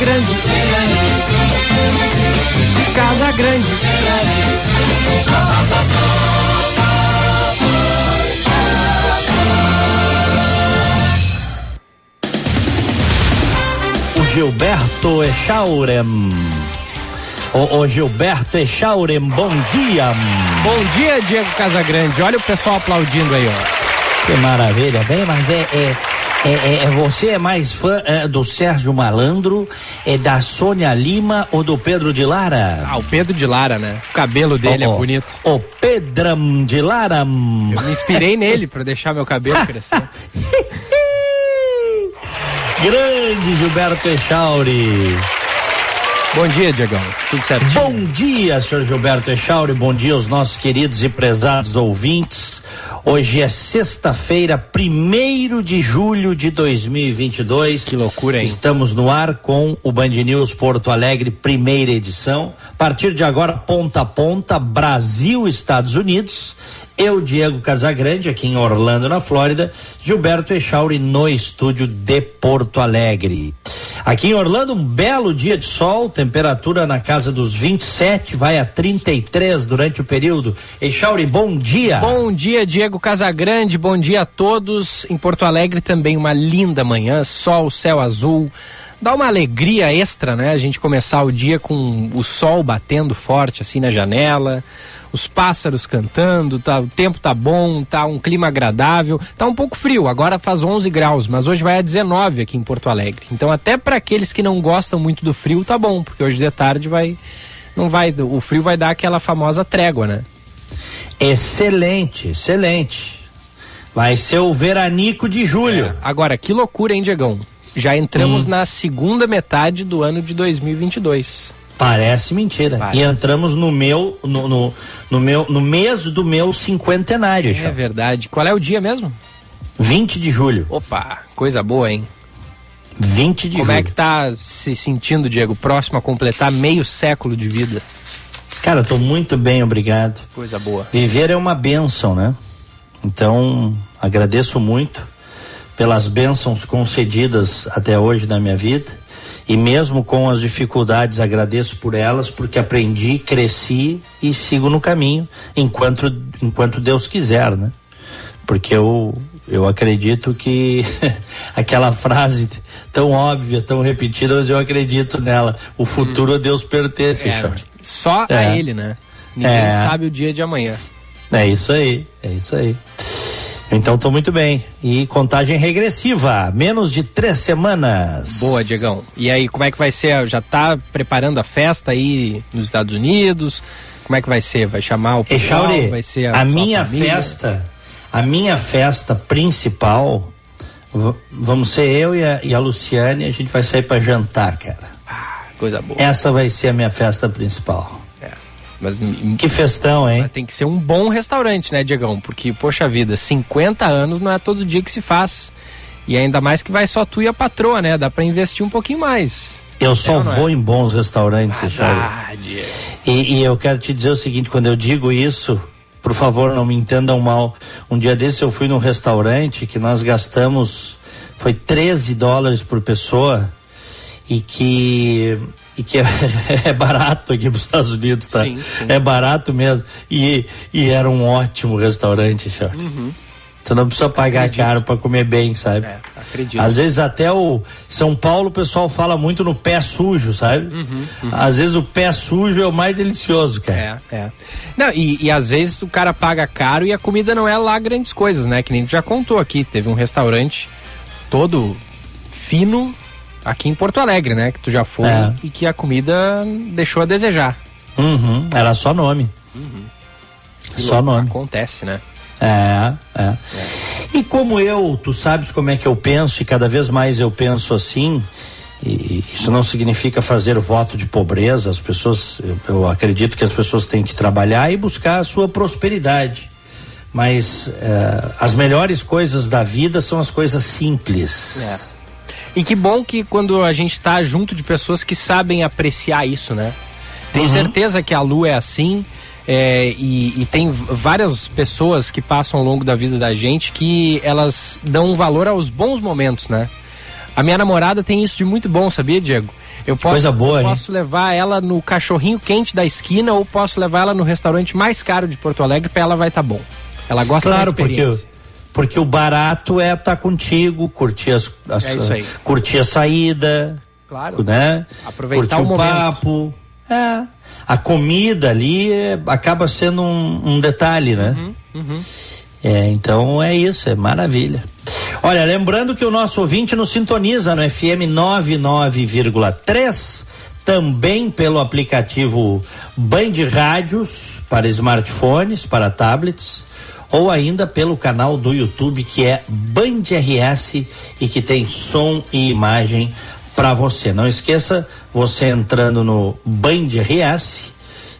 Grande. Casa Grande. O Gilberto Echaurem. O, o Gilberto Echaurem, bom dia. Bom dia, Diego Casagrande. Olha o pessoal aplaudindo aí, ó. Que maravilha, bem, mas é, é, é, é você é mais fã é, do Sérgio Malandro, é da Sônia Lima ou do Pedro de Lara? Ah, o Pedro de Lara, né? O cabelo dele Oh, é bonito. O Pedram de Lara. Eu me inspirei nele pra deixar meu cabelo crescer. Grande Gilberto Echauri. Bom dia, Diegão. Tudo certinho? Bom dia, senhor Gilberto Echauri. Bom dia aos nossos queridos e prezados ouvintes. Hoje é sexta-feira, primeiro de julho de 2022. Que loucura, hein? Estamos no ar com o Band News Porto Alegre, primeira edição. A partir de agora, ponta a ponta, Brasil, Estados Unidos. Eu, Diego Casagrande, aqui em Orlando, na Flórida. Gilberto Echauri no estúdio de Porto Alegre. Aqui em Orlando, um belo dia de sol, temperatura na casa dos 27, vai a 33 durante o período. Echauri, bom dia. Bom dia, Diego Casagrande. Bom dia a todos. Em Porto Alegre também uma linda manhã, sol, céu azul. Dá uma alegria extra, né? A gente começar o dia com o sol batendo forte assim na janela, os pássaros cantando, tá, o tempo tá bom, tá um clima agradável. Tá um pouco frio, agora faz 11 graus, mas hoje vai a 19 aqui em Porto Alegre. Então até para aqueles que não gostam muito do frio, tá bom, porque hoje de tarde vai não vai, o frio vai dar aquela famosa trégua, né? Excelente, excelente. Vai ser o veranico de julho. Agora, que loucura, hein, Diegão? Já entramos na segunda metade do ano de 2022. Parece mentira. Parece. E entramos no meu, no, no, no meu, no mês do meu cinquentenário, É Echauri. verdade. Qual é o dia mesmo? 20 de julho. Opa, coisa boa, hein? 20 de Como julho. é que tá se sentindo, Diego, próximo a completar meio século de vida? Cara, eu tô muito bem, obrigado. Coisa boa. Viver é uma bênção, né? Então, agradeço muito pelas bênçãos concedidas até hoje na minha vida. E mesmo com as dificuldades, agradeço por elas, porque aprendi, cresci e sigo no caminho enquanto, enquanto Deus quiser, né? Porque eu, eu acredito que aquela frase tão óbvia, tão repetida, mas eu acredito nela. O futuro a Deus pertence, É, Jorge. só a É. ele, né? Ninguém É. sabe o dia de amanhã. É isso aí, é isso aí. Então tô muito bem. E contagem regressiva, menos de três semanas. Boa, Diegão. E aí, como é que vai ser? Já tá preparando a festa aí nos Estados Unidos? Como é que vai ser? Vai chamar o pessoal? Echauri, vai ser a, sua minha família? festa, a minha festa principal, vamos ser eu e a, e a Luciane, a gente vai sair para jantar, cara. Ah, coisa boa. Essa vai ser a minha festa principal. É. Mas, Que festão, hein? mas tem que ser um bom restaurante, né, Diegão? Porque, poxa vida, 50 anos não é todo dia que se faz. E ainda mais que vai só tu e a patroa, né? Dá pra investir um pouquinho mais. Eu só ou não é? vou em bons restaurantes. Ah, Diego. E, e eu quero te dizer o seguinte, quando eu digo isso, por favor, não me entendam mal. Um dia desse eu fui num restaurante que nós gastamos, foi 13 dólares por pessoa e que e que é, é barato aqui nos Estados Unidos, tá? Sim, sim. É barato mesmo. E, e era um ótimo restaurante, Charles. Tu não precisa pagar acredito. caro para comer bem, sabe? É, acredito. Às vezes até o São Paulo o pessoal fala muito no pé sujo, sabe? Uhum, uhum. Às vezes o pé sujo é o mais delicioso, cara. É, é. Não, e, e às vezes o cara paga caro e a comida não é lá grandes coisas, né? Que nem tu já contou aqui. Teve um restaurante todo fino aqui em Porto Alegre, né? Que tu já foi é. e que a comida deixou a desejar. Uhum, era só nome. Uhum. Só nome. Acontece, né? É, é, é. E como eu, tu sabes como é que eu penso, e cada vez mais eu penso assim, e isso não significa fazer voto de pobreza, as pessoas, eu, eu acredito que as pessoas têm que trabalhar e buscar a sua prosperidade. Mas é, as melhores coisas da vida são as coisas simples. É. E que bom que quando a gente está junto de pessoas que sabem apreciar isso, né? Tenho uhum. certeza que a Lu é assim, é, e, e, tem várias pessoas que passam ao longo da vida da gente que elas dão valor aos bons momentos, né? A minha namorada tem isso de muito bom, sabia, Diego? Eu posso, Coisa boa, eu posso levar ela no cachorrinho quente da esquina ou posso levar ela no restaurante mais caro de Porto Alegre para ela vai estar tá bom. Ela gosta claro, da experiência. porque porque o barato é estar tá contigo, curtir as, as é curtir a saída, claro, né? Aproveitar curtir o, o papo. É a comida ali é, acaba sendo um, um detalhe, né? Uhum, uhum. É, então é isso, é maravilha. Olha, lembrando que o nosso ouvinte nos sintoniza no FM 99,3, também pelo aplicativo Band Rádios para smartphones, para tablets, ou ainda pelo canal do YouTube que é Band RS e que tem som e imagem para você. Não esqueça, você entrando no Band RS,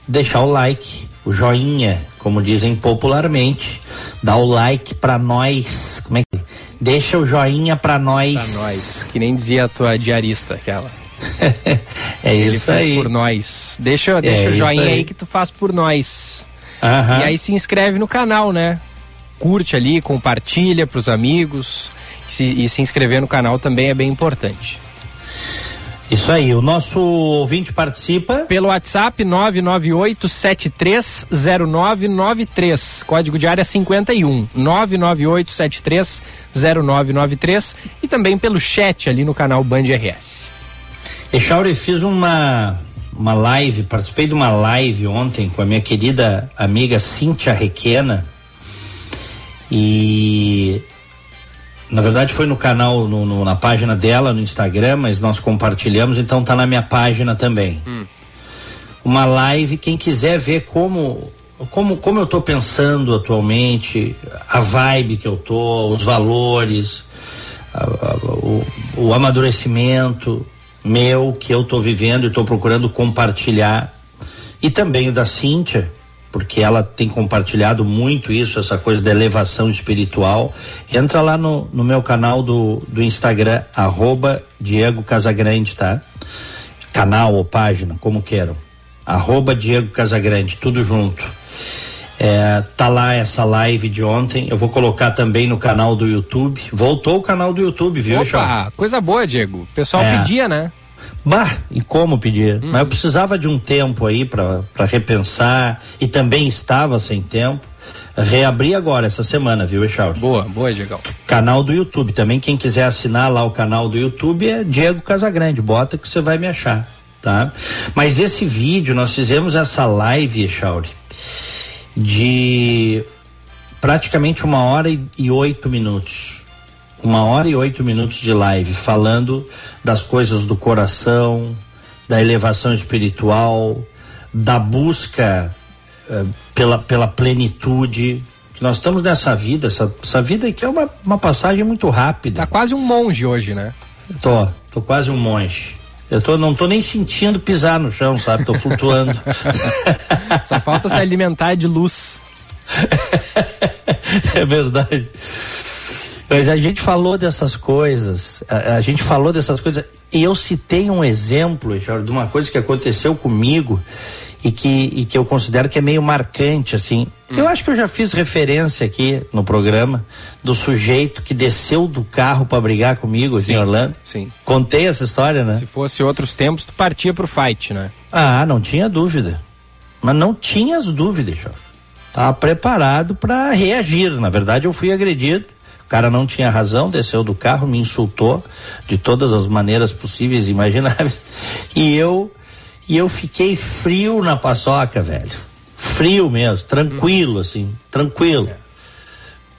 deixar o like, o joinha, como dizem popularmente, dá o like para nós. Como é que deixa o joinha para nós? Pra nós, que nem dizia a tua diarista aquela. é Ele isso faz aí. por nós. Deixa, deixa é o joinha aí. aí. que tu faz por nós. Uhum. E aí se inscreve no canal, né? Curte ali, compartilha pros amigos. Se, e se inscrever no canal também é bem importante. Isso aí, o nosso ouvinte participa. Pelo WhatsApp 998730993, código de área 51, 998730993 e também pelo chat ali no canal Band RS. Echauri, fiz uma uma live, participei de uma live ontem com a minha querida amiga Cíntia Requena e na verdade foi no canal, no, no, na página dela, no Instagram, mas nós compartilhamos, então tá na minha página também. Hum. Uma live, quem quiser ver como como, como eu tô pensando atualmente, a vibe que eu tô, os valores, a, a, o, o amadurecimento meu que eu tô vivendo e tô procurando compartilhar. E também o da Cíntia, porque ela tem compartilhado muito isso, essa coisa da elevação espiritual. Entra lá no, no meu canal do, do Instagram, arroba Diego Casagrande, tá? Canal ou página, como queiram. Arroba Diego Casagrande, tudo junto. É, tá lá essa live de ontem. Eu vou colocar também no canal do YouTube. Voltou o canal do YouTube, viu, Opa, coisa boa, Diego. O pessoal é. pedia, né? Bah, e como pedir? Uhum. Mas eu precisava de um tempo aí para repensar e também estava sem tempo. Reabri agora essa semana, viu, Echauri? Boa, boa, Diego. Canal do YouTube. Também quem quiser assinar lá o canal do YouTube é Diego Casagrande. Bota que você vai me achar, tá? Mas esse vídeo, nós fizemos essa live, Echauri, de praticamente uma hora e, oito minutos uma hora e oito minutos de live falando das coisas do coração, da elevação espiritual, da busca eh, pela, pela plenitude. Nós estamos nessa vida, essa, essa vida que é uma, uma passagem muito rápida. Tá quase um monge hoje, né? Tô, tô quase um monge. Eu tô, não tô nem sentindo pisar no chão, sabe? Tô flutuando. Só falta se alimentar de luz. é verdade. Mas a gente falou dessas coisas, a, a, gente falou dessas coisas, e eu citei um exemplo, Jorge, de uma coisa que aconteceu comigo e que, e que eu considero que é meio marcante, assim. Hum. Eu acho que eu já fiz referência aqui no programa do sujeito que desceu do carro para brigar comigo aqui sim, em Orlando. Sim. Contei essa história, né? Se fosse outros tempos, tu partia pro fight, né? Ah, não tinha dúvida. Mas não tinha as dúvidas, Jorge. Estava preparado para reagir. Na verdade, eu fui agredido. O cara não tinha razão, desceu do carro, me insultou de todas as maneiras possíveis e imagináveis. E eu e eu fiquei frio na paçoca, velho. Frio mesmo, tranquilo, assim, tranquilo.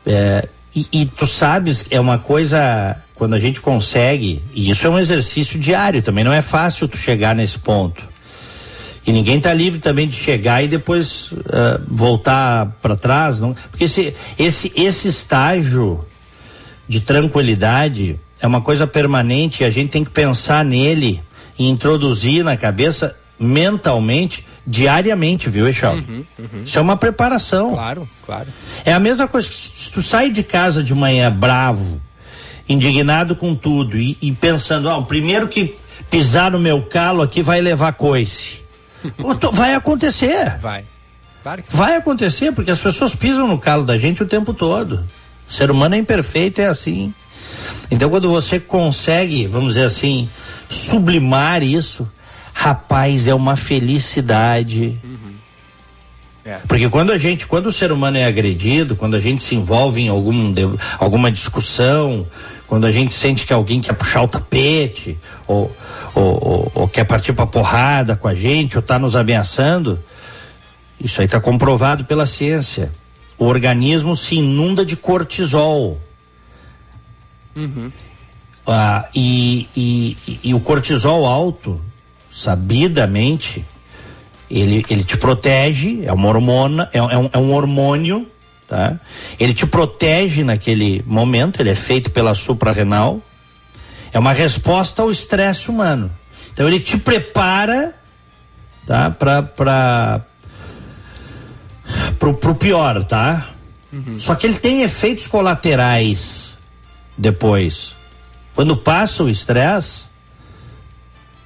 É, e, e, tu sabes, é uma coisa, quando a gente consegue, e isso é um exercício diário, também não é fácil tu chegar nesse ponto. E ninguém está livre também de chegar e depois uh, voltar para trás, não? Porque esse, esse, esse estágio de tranquilidade é uma coisa permanente e a gente tem que pensar nele e introduzir na cabeça mentalmente diariamente, viu, Eixal? Uhum, uhum. Isso é uma preparação. Claro, claro. É a mesma coisa que se tu sai de casa de manhã bravo, indignado com tudo e, e pensando, ó, o primeiro que pisar no meu calo aqui vai levar coice. vai acontecer. Vai. Claro que vai acontecer, porque as pessoas pisam no calo da gente o tempo todo. O ser humano é imperfeito, é assim. Então, quando você consegue, vamos dizer assim, sublimar isso, rapaz, é uma felicidade. Uhum. É. Porque quando a gente, quando o ser humano é agredido, quando a gente se envolve em algum, alguma discussão, quando a gente sente que alguém quer puxar o tapete, ou, ou, ou, ou quer partir pra porrada com a gente, ou tá nos ameaçando, isso aí está comprovado pela ciência. O organismo se inunda de cortisol. Uhum. Ah, e, e, e, o cortisol alto sabidamente, ele, ele te protege, é uma hormona, é, é, um, é um hormônio, tá? Ele te protege naquele momento, ele é feito pela suprarrenal, é uma resposta ao estresse humano. Então ele te prepara, tá? Para para pro, pro pior, tá? Uhum. Só que ele tem efeitos colaterais depois. Quando passa o estresse,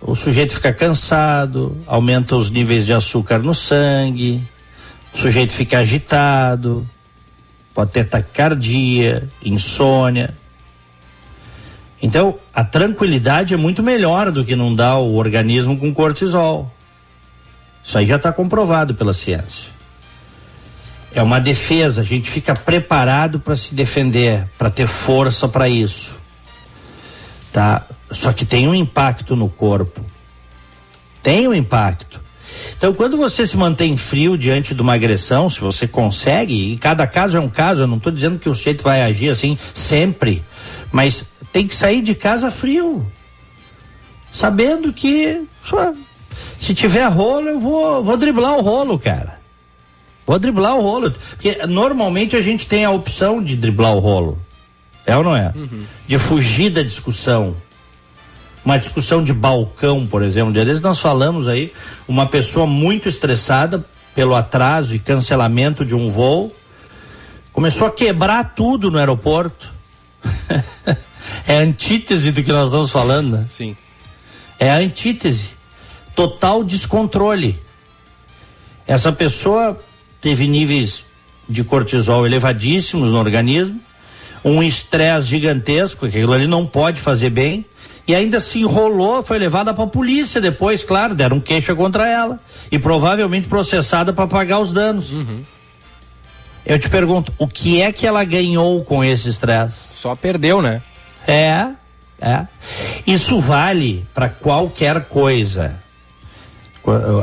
o sujeito fica cansado, aumenta os níveis de açúcar no sangue, o sujeito fica agitado, pode ter taquicardia, insônia. Então, a tranquilidade é muito melhor do que não dar o organismo com cortisol. Isso aí já está comprovado pela ciência. É uma defesa, a gente fica preparado para se defender, para ter força para isso. Tá? Só que tem um impacto no corpo. Tem um impacto. Então, quando você se mantém frio diante de uma agressão, se você consegue, e cada caso é um caso, eu não estou dizendo que o sujeito vai agir assim sempre, mas tem que sair de casa frio. Sabendo que se tiver rolo, eu vou, vou driblar o rolo, cara. Vou driblar o rolo. Porque normalmente a gente tem a opção de driblar o rolo. É ou não é? Uhum. De fugir da discussão uma discussão de balcão, por exemplo. De vezes nós falamos aí, uma pessoa muito estressada pelo atraso e cancelamento de um voo, começou a quebrar tudo no aeroporto. é a antítese do que nós estamos falando, né? Sim. É a antítese. Total descontrole. Essa pessoa teve níveis de cortisol elevadíssimos no organismo, um estresse gigantesco, que aquilo ali não pode fazer bem, e ainda se enrolou, foi levada para a polícia depois, claro, deram queixa contra ela e provavelmente processada para pagar os danos. Uhum. Eu te pergunto, o que é que ela ganhou com esse estresse? Só perdeu, né? É, é. Isso vale para qualquer coisa.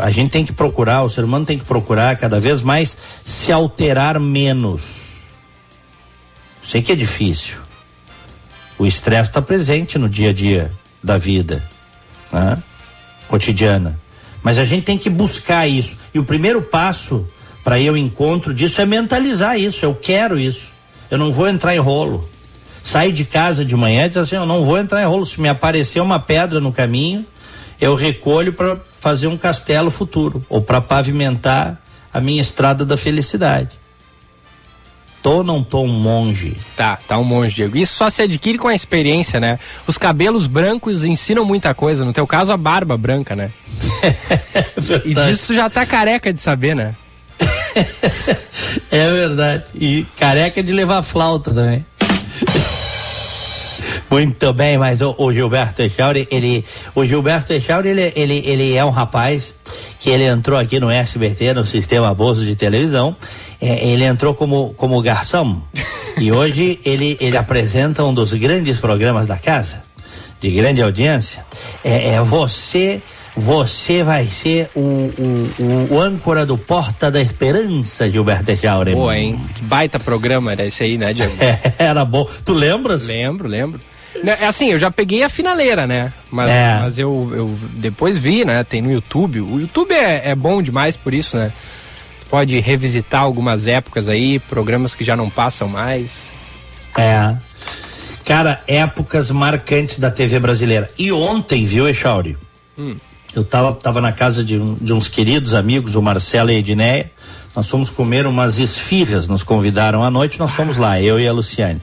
A gente tem que procurar, o ser humano tem que procurar cada vez mais se alterar menos. Sei que é difícil. O estresse está presente no dia a dia da vida, né? cotidiana. Mas a gente tem que buscar isso. E o primeiro passo para ir ao encontro disso é mentalizar isso. Eu quero isso. Eu não vou entrar em rolo. Sai de casa de manhã e diz assim: Eu não vou entrar em rolo. Se me aparecer uma pedra no caminho, eu recolho para fazer um castelo futuro ou para pavimentar a minha estrada da felicidade. Tô ou não tô um monge? Tá, tá um monge, Diego. Isso só se adquire com a experiência, né? Os cabelos brancos ensinam muita coisa. No teu caso, a barba branca, né? é e disso tu já tá careca de saber, né? é verdade. E careca de levar flauta também. Muito bem, mas o, o Gilberto Echauri, ele, o Gilberto Echauri, ele, ele, ele é um rapaz que ele entrou aqui no SBT, no Sistema Bolsa de Televisão. É, ele entrou como, como garçom. e hoje ele, ele apresenta um dos grandes programas da casa, de grande audiência. É, é você você vai ser o, o, o, âncora do Porta da Esperança, Gilberto Echauri. Boa, hein? Que baita programa era esse aí, né, Diego? Era bom. Tu lembras? Lembro, lembro. Né, é assim, eu já peguei a finaleira, né? Mas, é. mas eu, eu depois vi, né? Tem no YouTube. O YouTube é, é bom demais por isso, né? Pode revisitar algumas épocas aí, programas que já não passam mais. É. Cara, épocas marcantes da TV brasileira. E ontem, viu, Echauri? Hum. Eu tava, tava na casa de, um, de uns queridos amigos, o Marcelo e a Edneia. Nós fomos comer umas esfirras, nos convidaram à noite, nós fomos lá, eu e a Luciane.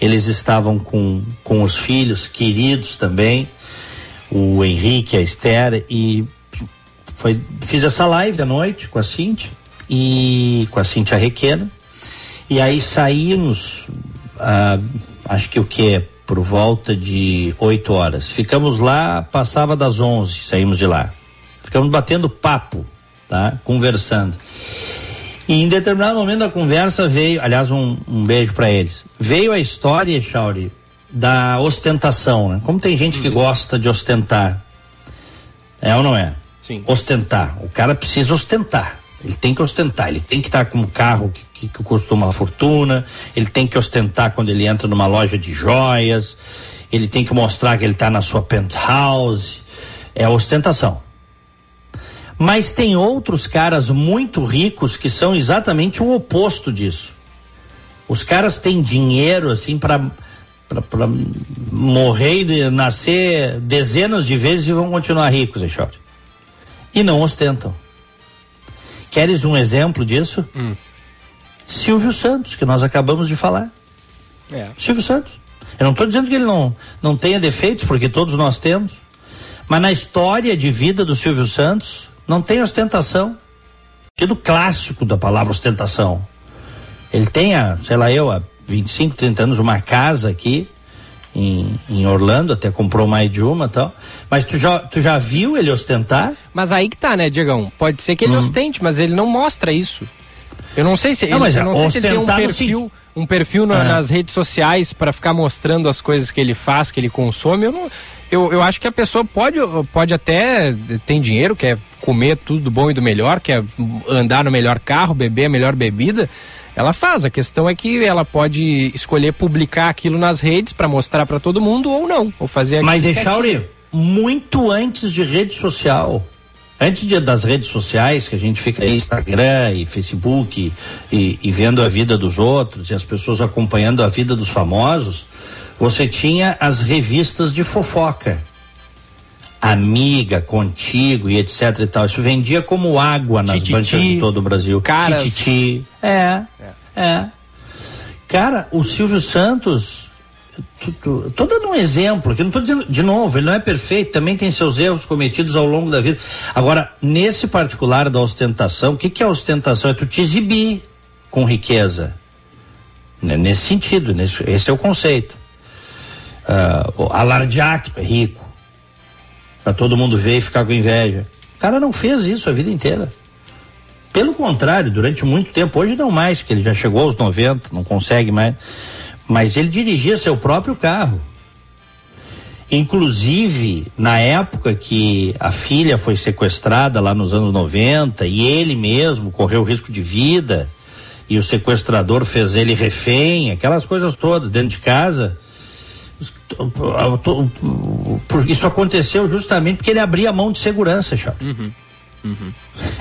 Eles estavam com, com os filhos, queridos também, o Henrique, a Esther, e foi, fiz essa live à noite com a Cintia, e com a Cintia Requena, e aí saímos, ah, acho que o que? por volta de 8 horas. Ficamos lá, passava das 11, saímos de lá. Ficamos batendo papo, tá? Conversando. E em determinado momento da conversa veio, aliás, um, um beijo para eles. Veio a história, Chauri, da ostentação, né? Como tem gente que uhum. gosta de ostentar. É ou não é? Sim. Ostentar. O cara precisa ostentar. Ele tem que ostentar, ele tem que estar com um carro que, que, que custa uma fortuna, ele tem que ostentar quando ele entra numa loja de joias, ele tem que mostrar que ele está na sua penthouse. É ostentação. Mas tem outros caras muito ricos que são exatamente o oposto disso. Os caras têm dinheiro assim para para morrer e nascer dezenas de vezes e vão continuar ricos, Eixor. E não ostentam. Queres um exemplo disso? Hum. Silvio Santos, que nós acabamos de falar. É. Silvio Santos. Eu não estou dizendo que ele não, não tenha defeitos, porque todos nós temos. Mas na história de vida do Silvio Santos, não tem ostentação. Sentido clássico da palavra ostentação. Ele tem, a, sei lá, eu, há 25, 30 anos, uma casa aqui em, em Orlando, até comprou mais de uma e tal. Mas tu já, tu já viu ele ostentar? Mas aí que tá, né, Diegão? Pode ser que ele hum. ostente, mas ele não mostra isso. Eu não sei se, não, ele, não sei se ele tem um perfil, um perfil na, é. nas redes sociais para ficar mostrando as coisas que ele faz, que ele consome. Eu, não, eu, eu acho que a pessoa pode, pode até tem dinheiro, quer comer tudo do bom e do melhor, quer andar no melhor carro, beber a melhor bebida ela faz. A questão é que ela pode escolher publicar aquilo nas redes para mostrar para todo mundo ou não, ou fazer Mas deixar muito antes de rede social. Antes de, das redes sociais, que a gente fica aí, Instagram e Facebook e, e vendo a vida dos outros e as pessoas acompanhando a vida dos famosos, você tinha as revistas de fofoca. Amiga, contigo e etc e tal. Isso vendia como água nas Tititi, bancas de todo o Brasil. Caras. Tititi. É, é, é. Cara, o Silvio Santos Estou dando um exemplo, que não estou dizendo, de novo, ele não é perfeito, também tem seus erros cometidos ao longo da vida. Agora, nesse particular da ostentação, o que, que é ostentação? É tu te exibir com riqueza. Né, nesse sentido, nesse, esse é o conceito. Uh, alardear que é rico. Pra todo mundo ver e ficar com inveja. O cara não fez isso a vida inteira. Pelo contrário, durante muito tempo, hoje não mais, que ele já chegou aos 90, não consegue mais mas ele dirigia seu próprio carro. Inclusive, na época que a filha foi sequestrada lá nos anos 90 e ele mesmo correu risco de vida e o sequestrador fez ele refém, aquelas coisas todas dentro de casa. Isso aconteceu justamente porque ele abria a mão de segurança, Chato. Uhum. Uhum.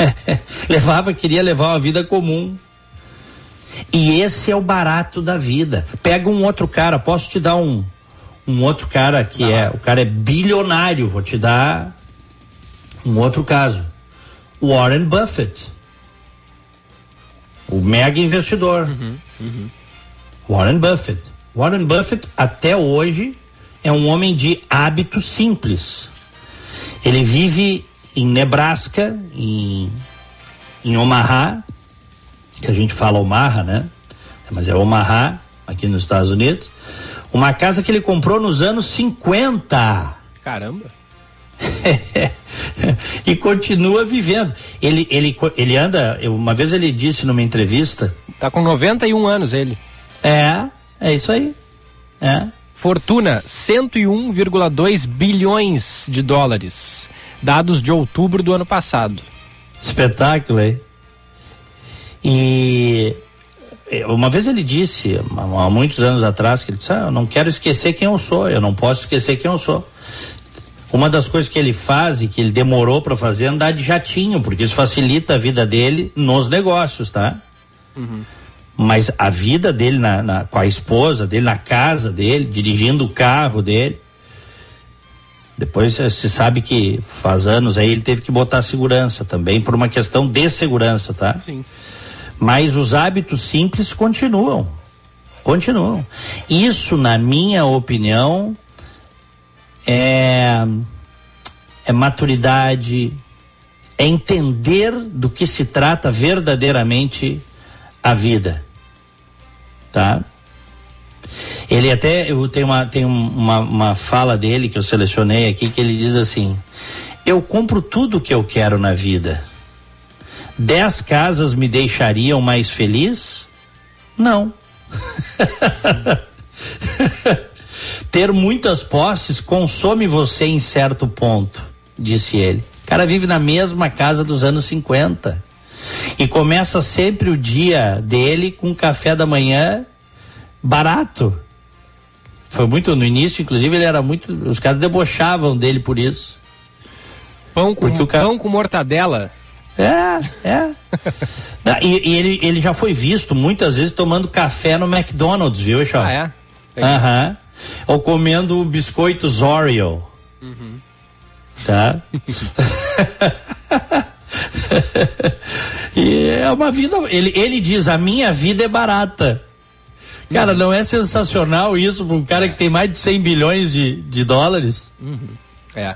Levava, queria levar uma vida comum. E esse é o barato da vida. Pega um outro cara, posso te dar um um outro cara que Não. é, o cara é bilionário, vou te dar um outro caso. Warren Buffett. O mega investidor. Uhum, uhum. Warren Buffett. Warren Buffett até hoje é um homem de hábitos simples. Ele vive em Nebraska, em, em Omaha, que a gente fala Omaha, né? Mas é Omaha, aqui nos Estados Unidos. Uma casa que ele comprou nos anos 50. Caramba. e continua vivendo. Ele, ele, ele anda, uma vez ele disse numa entrevista. Tá com 91 anos ele. É, é isso aí. É. Fortuna, 101,2 bilhões de dólares. Dados de outubro do ano passado. Espetáculo, hein? E é, uma vez ele disse, há muitos anos atrás, que ele disse: ah, Eu não quero esquecer quem eu sou, eu não posso esquecer quem eu sou. Uma das coisas que ele faz e que ele demorou para fazer é andar de jatinho, porque isso facilita a vida dele nos negócios, tá? Uhum. Mas a vida dele na, na, com a esposa dele, na casa dele, dirigindo o carro dele. Depois se sabe que faz anos aí ele teve que botar segurança também, por uma questão de segurança, tá? Sim. Mas os hábitos simples continuam. Continuam. Isso, na minha opinião, é, é maturidade, é entender do que se trata verdadeiramente a vida. Tá? Ele até, eu tenho, uma, tenho uma, uma fala dele que eu selecionei aqui, que ele diz assim: Eu compro tudo que eu quero na vida. Dez casas me deixariam mais feliz? Não. Ter muitas posses consome você em certo ponto, disse ele. O cara vive na mesma casa dos anos 50 e começa sempre o dia dele com café da manhã barato. Foi muito no início, inclusive ele era muito, os caras debochavam dele por isso. Pão com, Porque o cara... pão com mortadela. É, é. e, e ele, ele já foi visto muitas vezes tomando café no McDonald's, viu, Chá? Ah, é? Aham. Uhum. Ou comendo biscoitos Oreo. Uhum. Tá? e é uma vida. Ele, ele diz: a minha vida é barata. Cara, não é sensacional isso para um cara que tem mais de 100 bilhões de, de dólares? Uhum. É.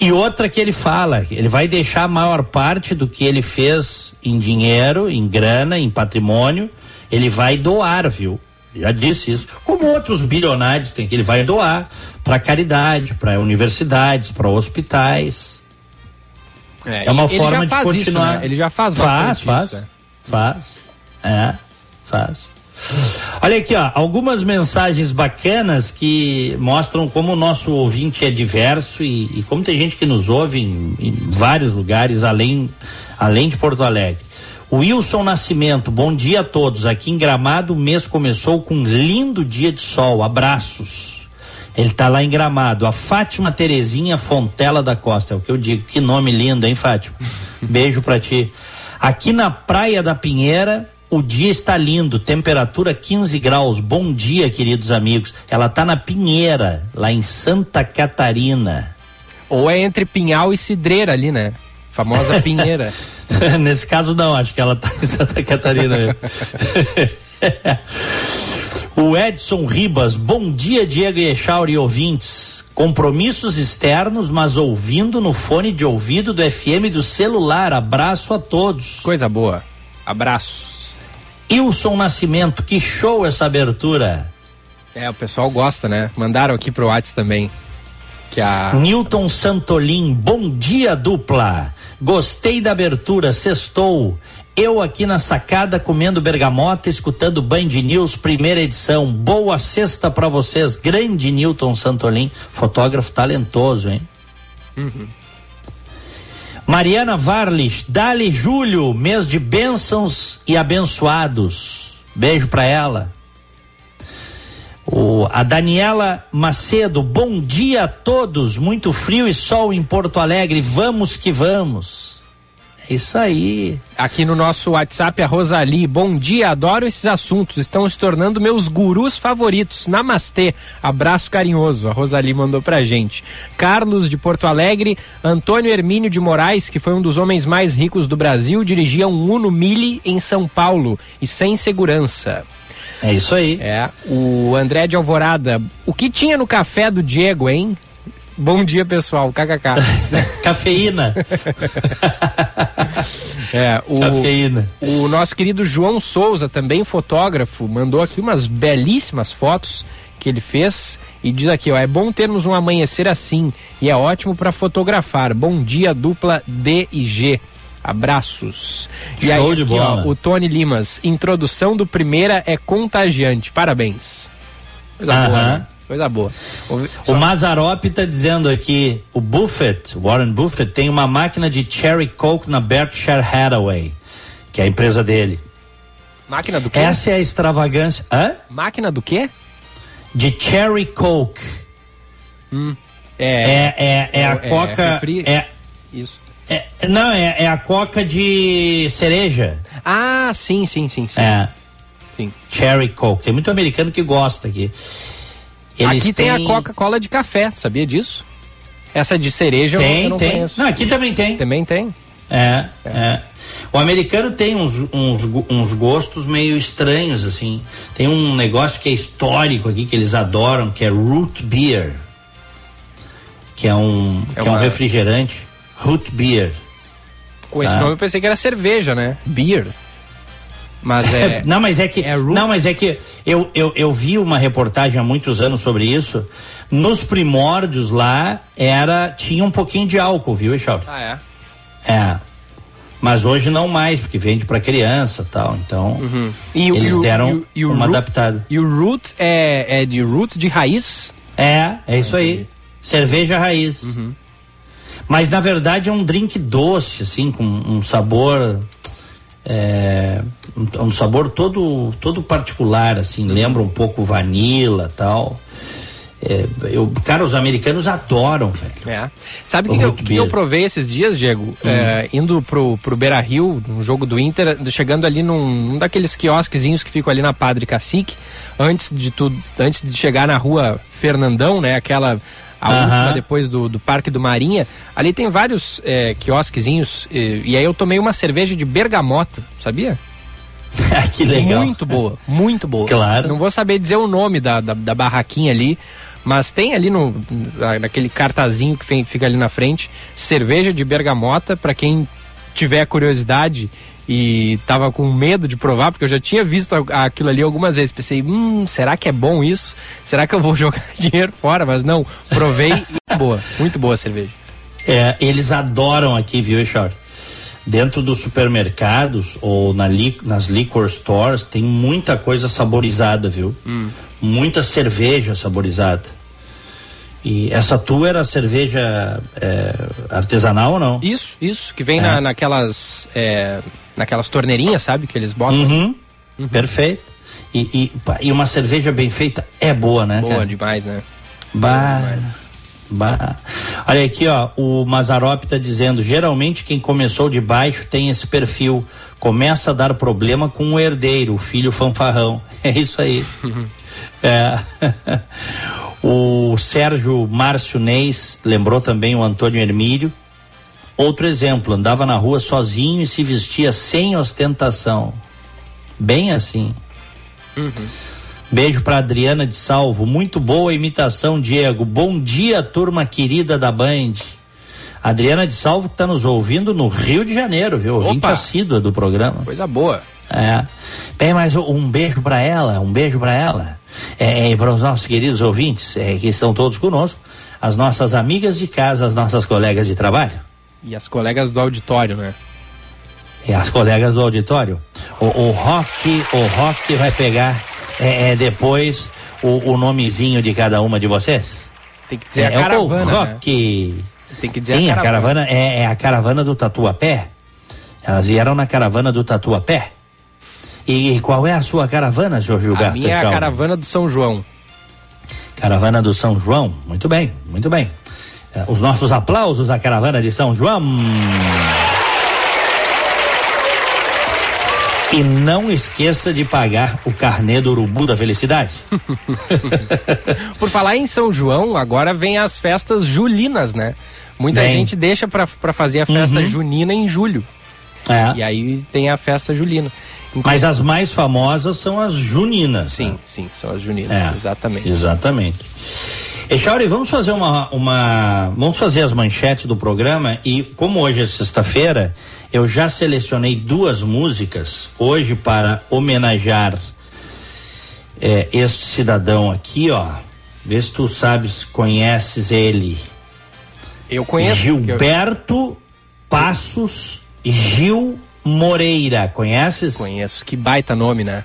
E outra que ele fala, ele vai deixar a maior parte do que ele fez em dinheiro, em grana, em patrimônio, ele vai doar, viu? Já disse isso. Como outros bilionários tem que ele vai doar para caridade, para universidades, para hospitais. É, é uma forma de continuar. Isso, né? Ele já faz faz, faz, isso, é. faz, é, faz. Olha aqui, ó, algumas mensagens bacanas que mostram como o nosso ouvinte é diverso e, e como tem gente que nos ouve em, em vários lugares além, além de Porto Alegre. Wilson Nascimento, bom dia a todos. Aqui em Gramado o mês começou com um lindo dia de sol. Abraços. Ele está lá em Gramado. A Fátima Terezinha Fontela da Costa, é o que eu digo. Que nome lindo, hein, Fátima? Beijo para ti. Aqui na Praia da Pinheira, o dia está lindo, temperatura 15 graus. Bom dia, queridos amigos. Ela está na Pinheira, lá em Santa Catarina. Ou é entre Pinhal e Cidreira ali, né? Famosa Pinheira. Nesse caso não, acho que ela está em Santa Catarina. o Edson Ribas, bom dia Diego e Echauri ouvintes. Compromissos externos, mas ouvindo no fone de ouvido do FM do celular. Abraço a todos. Coisa boa. Abraços. Wilson Nascimento, que show essa abertura. É, o pessoal gosta, né? Mandaram aqui pro WhatsApp também. Que a... Newton Santolin, bom dia dupla. Gostei da abertura, sextou. Eu aqui na sacada comendo bergamota, escutando Band News, primeira edição. Boa sexta para vocês. Grande Newton Santolin, fotógrafo talentoso, hein? Uhum. Mariana Varlich, Dali Júlio, mês de bênçãos e abençoados. Beijo para ela. O, a Daniela Macedo, bom dia a todos. Muito frio e sol em Porto Alegre. Vamos que vamos. Isso aí. Aqui no nosso WhatsApp, a Rosali. Bom dia, adoro esses assuntos. Estão se tornando meus gurus favoritos. Namastê. Abraço carinhoso. A Rosali mandou pra gente. Carlos de Porto Alegre. Antônio Hermínio de Moraes, que foi um dos homens mais ricos do Brasil, dirigia um Uno Mille em São Paulo e sem segurança. É isso aí. É. O André de Alvorada. O que tinha no café do Diego, hein? Bom dia, pessoal. KKK. Cafeína. é, o, Cafeína. O nosso querido João Souza, também fotógrafo, mandou aqui umas belíssimas fotos que ele fez E diz aqui, ó, é bom termos um amanhecer assim e é ótimo para fotografar. Bom dia, dupla D e G. Abraços. E Show aí, de aqui, bola. Ó, o Tony Limas, introdução do primeira é contagiante. Parabéns. Coisa boa, né? Coisa boa. O só- Mazarop está dizendo aqui, o Buffett, Warren Buffett, tem uma máquina de Cherry Coke na Berkshire Hathaway, que é a empresa dele. Máquina do quê? Essa é a extravagância. Hã? Máquina do quê? De Cherry Coke. É, É, é, é a é coca. refri- É, isso. é- não, é, é a coca de cereja. Ah, sim, sim, sim, sim. É. sim. Cherry Coke. Tem muito americano que gosta aqui. Eles Aqui tem a Coca-Cola de café, sabia disso? Essa de cereja não- eu Tem, não tem. conheço. Não, aqui também tem. Também tem? É, é. O americano tem uns, uns, uns gostos meio estranhos, assim. Tem um negócio que é histórico aqui, que eles adoram, que é root beer. Que é um, É que é um uma- refrigerante. Root beer. Com esse Ah. nome eu pensei que era cerveja, né? Beer. Mas é. não, mas é que. é não, mas é que eu, eu, eu vi uma reportagem há muitos anos sobre isso. Nos primórdios lá era. tinha um pouquinho de álcool, viu, Echauri? Ah, é. É. Mas hoje não mais, porque vende pra criança tal. Então, Uhum. E eles e deram e e uma root- adaptada. E o root é, é de root de raiz? É, é isso aí. Cerveja raiz. Uhum. Mas na verdade é um drink doce, assim, com um sabor. É, um, sabor todo todo particular, assim, lembra um pouco vanila tal. É, eu, cara, os americanos adoram, velho. É. Sabe o que, que eu- que eu provei esses dias, Diego? É, indo pro, pro Beira Rio, no jogo do Inter, chegando ali num, num daqueles quiosquezinhos que ficam ali na Padre Cacique, antes de tudo, antes de chegar na rua Fernandão, né? Aquela. A última depois do, do Parque do Marinha, ali tem vários é, quiosquezinhos, e, e aí eu tomei uma cerveja de bergamota, sabia? que legal. Muito boa, muito boa. Claro. Não vou saber dizer o nome da, da, da barraquinha ali, mas tem ali no na- naquele cartazinho que fica ali na frente, cerveja de bergamota para quem tiver curiosidade e tava com medo de provar, porque eu já tinha visto aquilo ali algumas vezes. Pensei, hum, será que é bom isso? Será que eu vou jogar dinheiro fora? Mas não, provei e boa, muito boa a cerveja. É, eles adoram aqui, viu, Echor? Dentro dos supermercados ou na li, nas liquor stores tem muita coisa saborizada, viu? Muita cerveja saborizada. E essa tua era cerveja é, artesanal ou não? Isso, isso, que vem É. na, naquelas é, naquelas torneirinhas, sabe? Que eles botam. Uhum. Perfeito. E, e, e uma cerveja bem feita é boa, né? Boa cara? demais, né? Bah, bah. Olha aqui, ó, o Mazarop tá dizendo, geralmente quem começou de baixo tem esse perfil, começa a dar problema com o herdeiro, o filho fanfarrão. É isso aí. é. o Sérgio Márcio Neis lembrou também o Antônio Hermílio. Outro exemplo, andava na rua sozinho e se vestia sem ostentação. Bem assim. Beijo pra Adriana de Salvo. Muito boa imitação, Diego. Bom dia, turma querida da Band. Adriana de Salvo que tá nos ouvindo no Rio de Janeiro, viu? Ouvinte assídua do programa. Coisa boa. É. Bem, mas um beijo pra ela, um beijo pra ela. É, e para os nossos queridos ouvintes é, que estão todos conosco, as nossas amigas de casa, as nossas colegas de trabalho. E as colegas do auditório, né? E as colegas do auditório. O, o Rock, o Rock vai pegar é, é, depois o, o nomezinho de cada uma de vocês. Tem que dizer é, a é o caravana, né? Rock. Tem que dizer Sim, a a caravana. caravana é, é a caravana do Tatuapé. Elas vieram na caravana do Tatuapé. E qual é a sua caravana, senhor A Gilberto? minha é a caravana do São João. Caravana do São João. Muito bem, muito bem. Eh, Os nossos aplausos à caravana de São João. E não esqueça de pagar o carnê do Urubu da Felicidade. Por falar em São João, agora vem as festas julinas, né? Muita Vem. gente deixa pra fazer a festa Uhum. junina em julho. É. E aí tem a festa julina. Mas as mais famosas são as juninas. Sim, né? sim, são as juninas, É, exatamente. Exatamente. E Chauri, vamos fazer uma, uma. Vamos fazer as manchetes do programa e, como hoje é sexta-feira, eu já selecionei duas músicas hoje para homenagear é, esse cidadão aqui, ó. Vê se tu sabes, conheces ele. Eu conheço. Gilberto eu... Passos Gil Moreira, conheces? Conheço, que baita nome, né?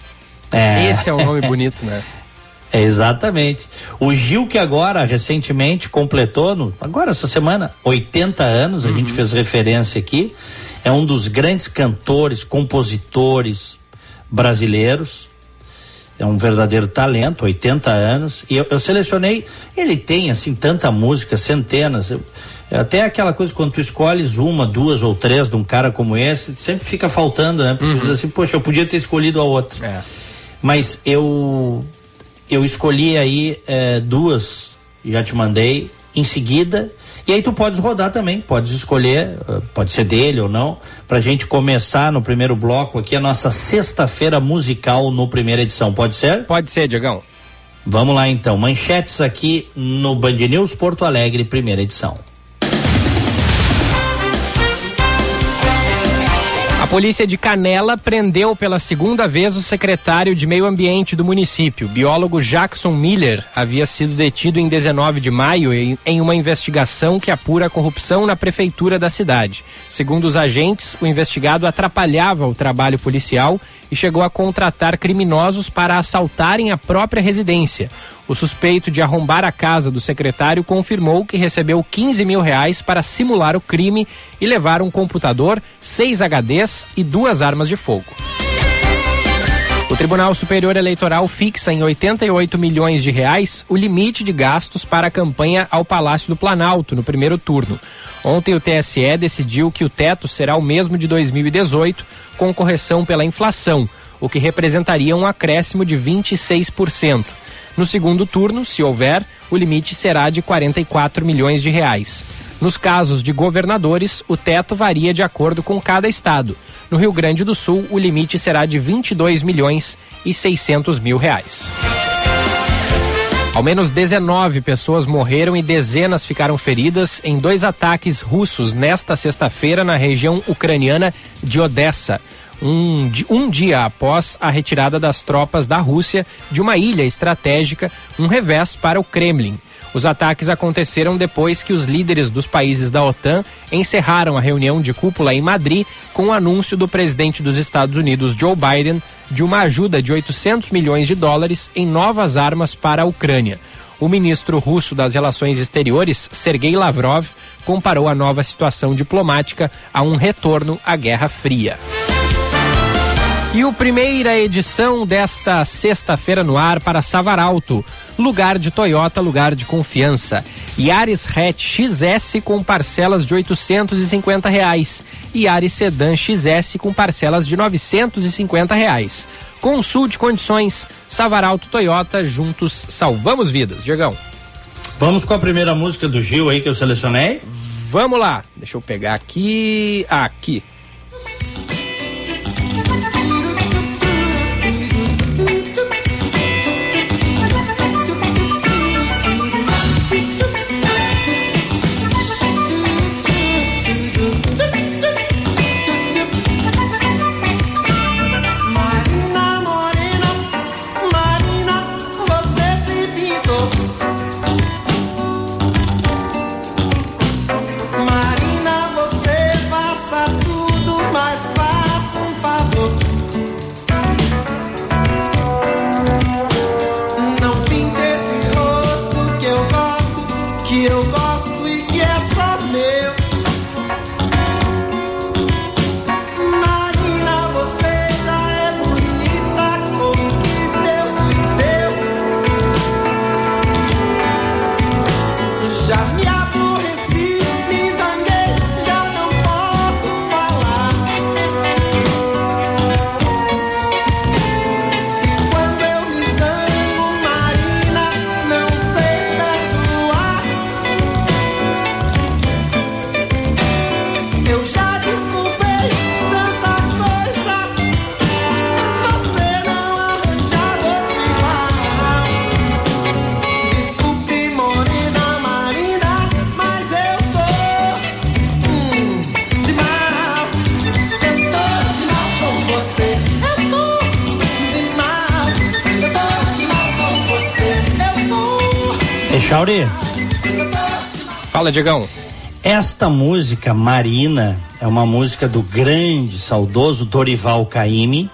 É. Esse é um nome bonito, né? É, exatamente. O Gil que agora, recentemente, completou, no, agora essa semana, 80 anos, a uhum. gente fez referência aqui, é um dos grandes cantores, compositores brasileiros, é um verdadeiro talento, 80 anos, e eu, eu selecionei, ele tem, assim, tanta música, centenas, eu, até aquela coisa, quando tu escolhes uma, duas ou três de um cara como esse, sempre fica faltando, né? Porque uhum. tu diz assim, poxa, eu podia ter escolhido a outra. É. Mas eu eu escolhi aí é, duas, já te mandei, em seguida. E aí tu podes rodar também, podes escolher, eh, pode ser dele ou não, pra gente começar no primeiro bloco aqui a nossa sexta-feira musical no primeira edição, pode ser? Pode ser, Diegão. Vamos lá então, manchetes aqui no Band News Porto Alegre, primeira edição. Polícia de Canela prendeu pela segunda vez o secretário de Meio Ambiente do município. Biólogo Jackson Miller havia sido detido em 19 de maio em uma investigação que apura a corrupção na prefeitura da cidade. Segundo os agentes, o investigado atrapalhava o trabalho policial e chegou a contratar criminosos para assaltarem a própria residência. O suspeito de arrombar a casa do secretário confirmou que recebeu 15 mil reais para simular o crime e levar um computador, seis HDs e duas armas de fogo. O Tribunal Superior Eleitoral fixa em 88 milhões de reais o limite de gastos para a campanha ao Palácio do Planalto no primeiro turno. Ontem o TSE decidiu que o teto será o mesmo de 2018, com correção pela inflação, o que representaria um acréscimo de 26%. No segundo turno, se houver, o limite será de 44 milhões de reais. Nos casos de governadores, o teto varia de acordo com cada estado. No Rio Grande do Sul, o limite será de 22 milhões e 600 mil reais. Ao menos 19 pessoas morreram e dezenas ficaram feridas em dois ataques russos nesta sexta-feira na região ucraniana de Odessa. Um, um, dia após a retirada das tropas da Rússia de uma ilha estratégica, um revés para o Kremlin. Os ataques aconteceram depois que os líderes dos países da OTAN encerraram a reunião de cúpula em Madrid com o anúncio do presidente dos Estados Unidos, Joe Biden, de uma ajuda de 800 milhões de dólares em novas armas para a Ucrânia. O ministro russo das Relações Exteriores, Sergei Lavrov, comparou a nova situação diplomática a um retorno à Guerra Fria. E o primeira edição desta sexta-feira no ar para Savaralto. Lugar de Toyota, lugar de confiança. Yaris Hatch XS com parcelas de 850 reais. Yaris Sedan XS com parcelas de 950 reais. Consulte condições. Savaralto Toyota, juntos salvamos vidas. Diegão. Vamos com a primeira música do Gil aí que eu selecionei? Vamos lá. Deixa eu pegar aqui. Aqui. Fala, Diegão. Esta música, Marina, é uma música do grande, saudoso Dorival Caymmi,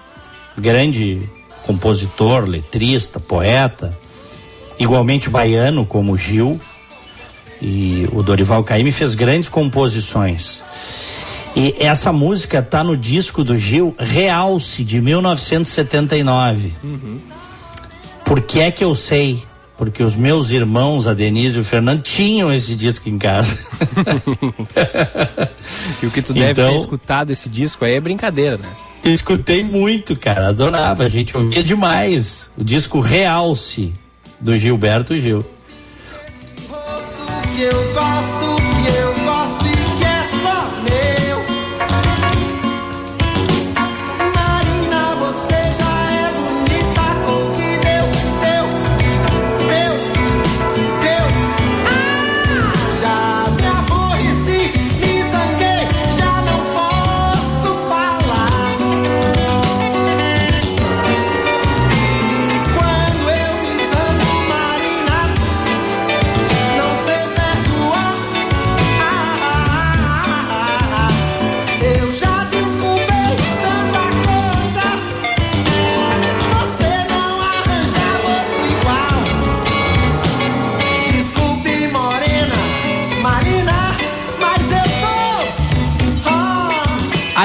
grande compositor, letrista, poeta, igualmente baiano como Gil. E o Dorival Caymmi fez grandes composições. E essa música está no disco do Gil Realce de 1979. Uhum. Por que é que eu sei? Porque os meus irmãos, a Denise e o Fernando, tinham esse disco em casa. e o que tu deve então, ter escutado esse disco aí é brincadeira, né? Eu escutei muito, cara, adorava, a gente ouvia demais. O disco Realce do Gilberto Gil. Eu gosto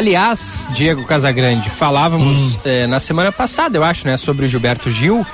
Aliás, Diego Casagrande, falávamos hum. eh, na semana passada, eu acho, né, sobre o Gilberto Gil.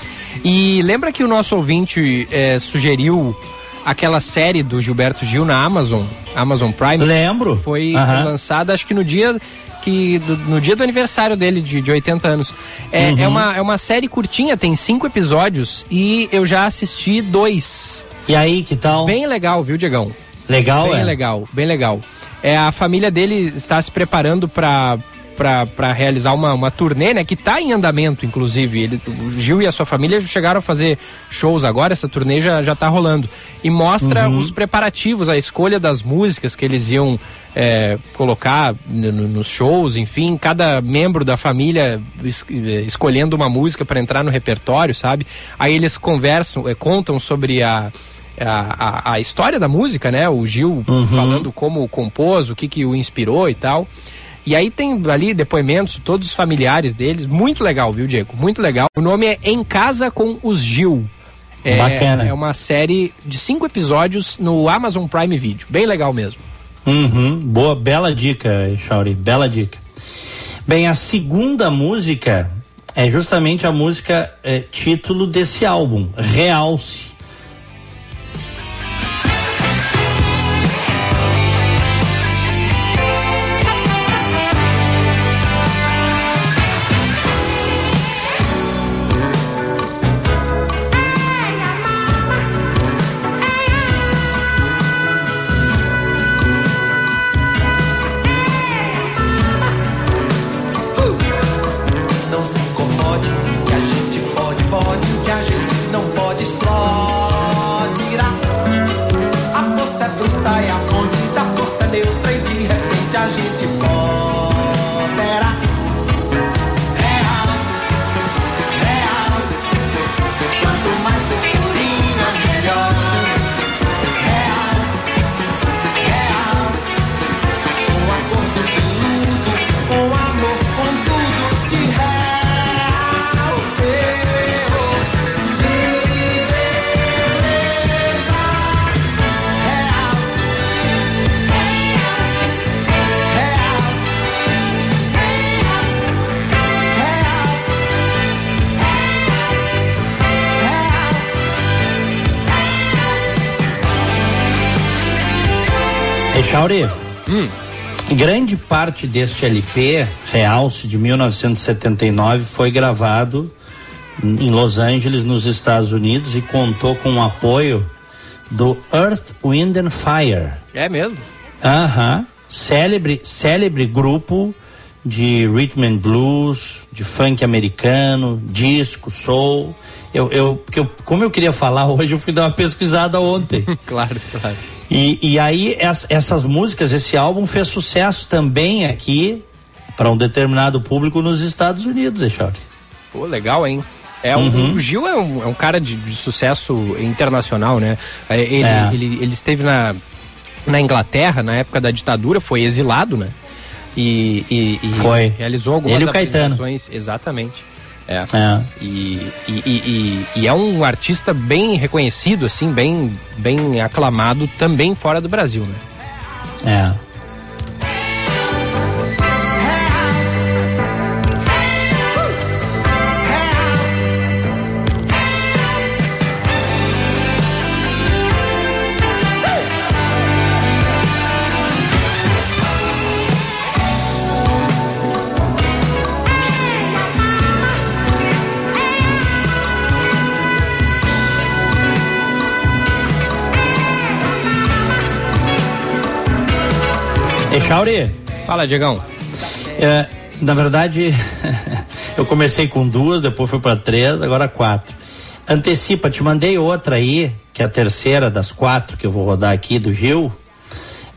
E lembra que o nosso ouvinte eh, sugeriu aquela série do Gilberto Gil na Amazon, Amazon Prime? Lembro. Foi uhum. lançada, acho que no dia que do, no dia do aniversário dele de, de 80 anos. É, uhum. é, uma, é uma série curtinha, tem cinco episódios e eu já assisti dois. E aí, que tal? Bem legal, viu, Diegão? Legal, bem é? Bem legal, bem legal. É, a família dele está se preparando para para realizar uma, uma turnê, né? Que está em andamento, inclusive. Ele, o Gil e a sua família chegaram a fazer shows agora, essa turnê já, já tá rolando. E mostra uhum. os preparativos, a escolha das músicas que eles iam é, colocar no, nos shows, enfim, cada membro da família es, é, escolhendo uma música para entrar no repertório, sabe? Aí eles conversam, é, contam sobre a a, a, a, história da música, né? O Gil uhum. falando como compôs, o que, que o inspirou e tal. E aí tem ali depoimentos, todos os familiares deles. Muito legal, viu, Diego? Muito legal. O nome é Em Casa com os Gil. É, Bacana. É uma série de cinco episódios no Amazon Prime Video. Bem legal mesmo. Uhum. Boa, bela dica, Shauri. Bela dica. Bem, a segunda música é justamente a música é, título desse álbum, Realce. Chauri, hum. grande parte deste LP, Realce, de 1979, foi gravado em Los Angeles, nos Estados Unidos, e contou com o apoio do Earth, Wind and Fire. É mesmo? Aham. Célebre, célebre grupo de rhythm and blues, de funk americano, disco, soul. Eu, eu, eu, como eu queria falar hoje, eu fui dar uma pesquisada ontem. claro, claro. E, e aí es, essas músicas, esse álbum fez sucesso também aqui para um determinado público nos Estados Unidos, Echauri. Pô, legal, hein? É, uhum. o, Gil é um, é um cara de, de, sucesso internacional, né? É, ele, é. ele, ele esteve na, na Inglaterra, na época da ditadura, foi exilado, né? E, e, e foi. realizou algumas ele apresentações. Exatamente. É. é. E, e, e, e, é um artista bem reconhecido, assim, bem, bem aclamado também fora do Brasil, né? É. Echauri. Fala, Diegão. É, na verdade, eu comecei com duas, depois fui para três, agora quatro. Antecipa, te mandei outra aí, que é a terceira das quatro que eu vou rodar aqui do Gil.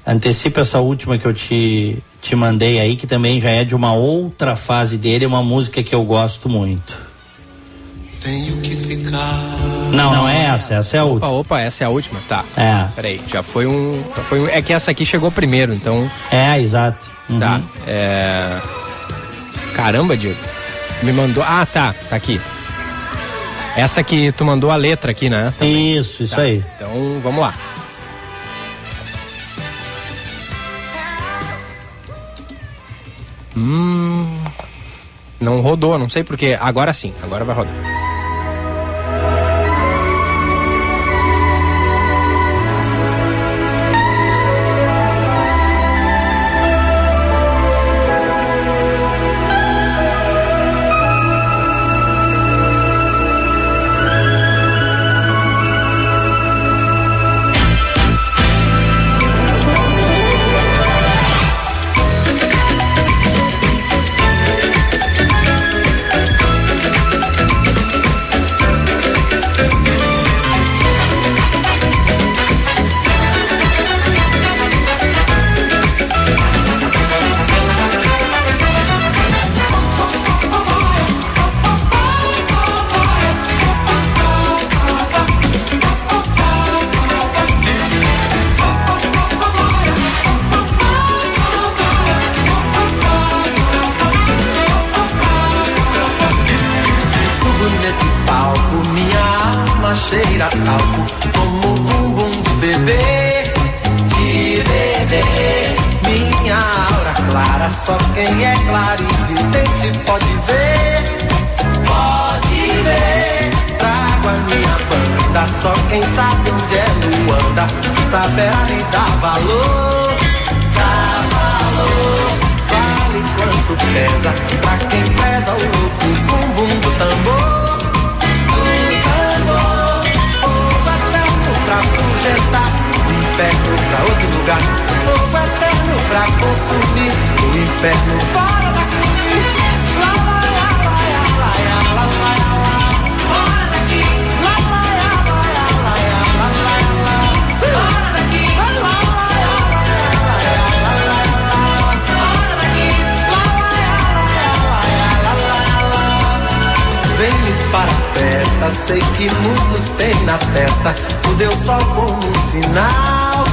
Antecipa essa última que eu te, te mandei aí, que também já é de uma outra fase dele, uma música que eu gosto muito. Tenho que ficar. Não, não é essa, essa é a última. Opa, opa, essa é a última? Tá. É. Peraí, já foi um. Já foi um é que essa aqui chegou primeiro, então. É, exato. Uhum. Tá. É. Caramba, Diego. Me mandou. Ah, tá, tá aqui. Essa que tu mandou a letra aqui, né? Também. Isso, isso tá. aí. Então, vamos lá. Hum. Não rodou, não sei porquê. Agora sim, agora vai rodar. Tu deu só como um sinal,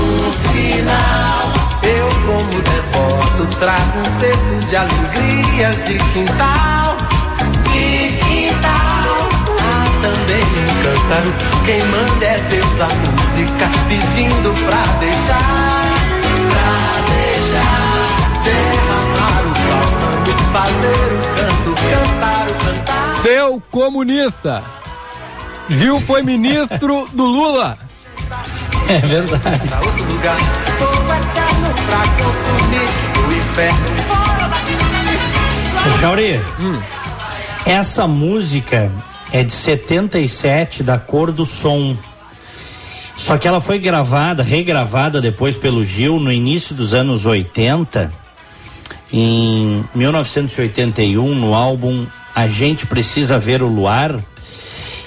um sinal. Eu, como devoto, trago um cesto de alegrias de quintal, de quintal. Há também um cântaro, quem manda é Deus a música, pedindo pra deixar, pra deixar, derramar o bálsamo, fazer o canto, cantar o cantar. Seu comunista! Gil foi ministro do Lula. É verdade. Chauri, hum. essa música é de 77, da cor do som. Só que ela foi gravada, regravada depois pelo Gil no início dos anos 80, em 1981, no álbum A Gente Precisa Ver o Luar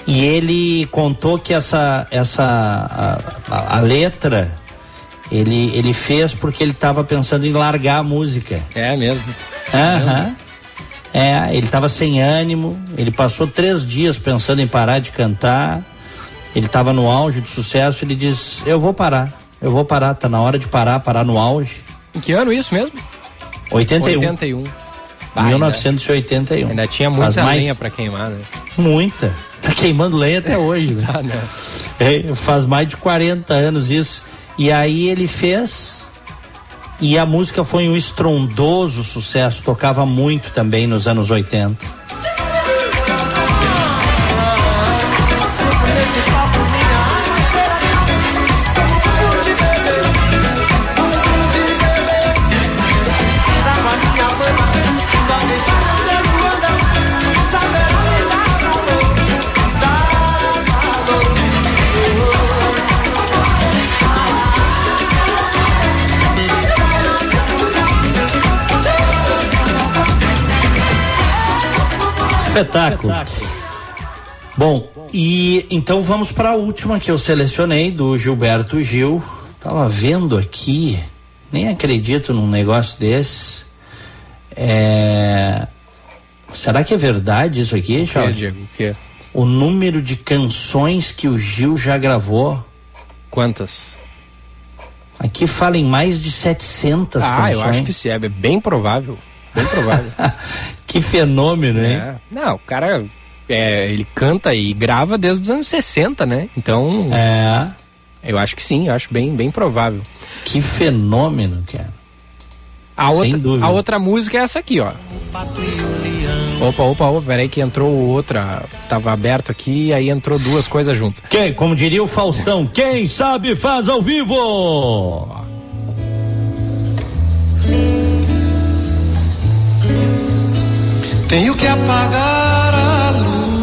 e ele contou que essa, essa a, a, a letra ele, ele fez porque ele estava pensando em largar a música. É mesmo. Aham. É, ele estava sem ânimo, ele passou três dias pensando em parar de cantar, ele estava no auge do sucesso, ele diz, eu vou parar, eu vou parar, tá na hora de parar, parar no auge. Em que ano isso mesmo? 81. 81. Bah, 1981. Ainda, ainda tinha muita mais... lenha para queimar, né? Muita. Tá queimando lenha até hoje, né? tá, né? É, faz mais de 40 anos isso. E aí ele fez e a música foi um estrondoso sucesso, tocava muito também nos anos 80. Espetáculo. Bom, e então vamos para a última que eu selecionei do Gilberto Gil. Tava vendo aqui, nem acredito num negócio desse. É... Será que é verdade isso aqui, Charles? Que, Diego? O quê? O número de canções que o Gil já gravou. Quantas? Aqui fala em mais de 700 ah, canções. Ah, eu acho que sim, é bem provável. Bem provável. que fenômeno, hein? É. Não, o cara, é, ele canta e grava desde os anos 60, né? Então. É. Eu acho que sim, eu acho bem, bem provável. Que fenômeno, cara. A Sem outra, dúvida. A outra música é essa aqui, ó. Opa, opa, opa, peraí que entrou outra. Tava aberto aqui e aí entrou duas coisas juntas. Quem, como diria o Faustão, quem sabe faz ao vivo! Tenho que apagar a luz.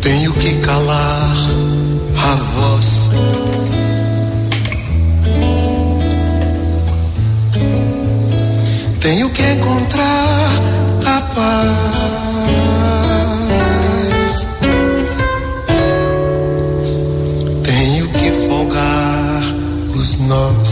Tenho que calar a voz. Tenho que encontrar a paz. Tenho que folgar os nós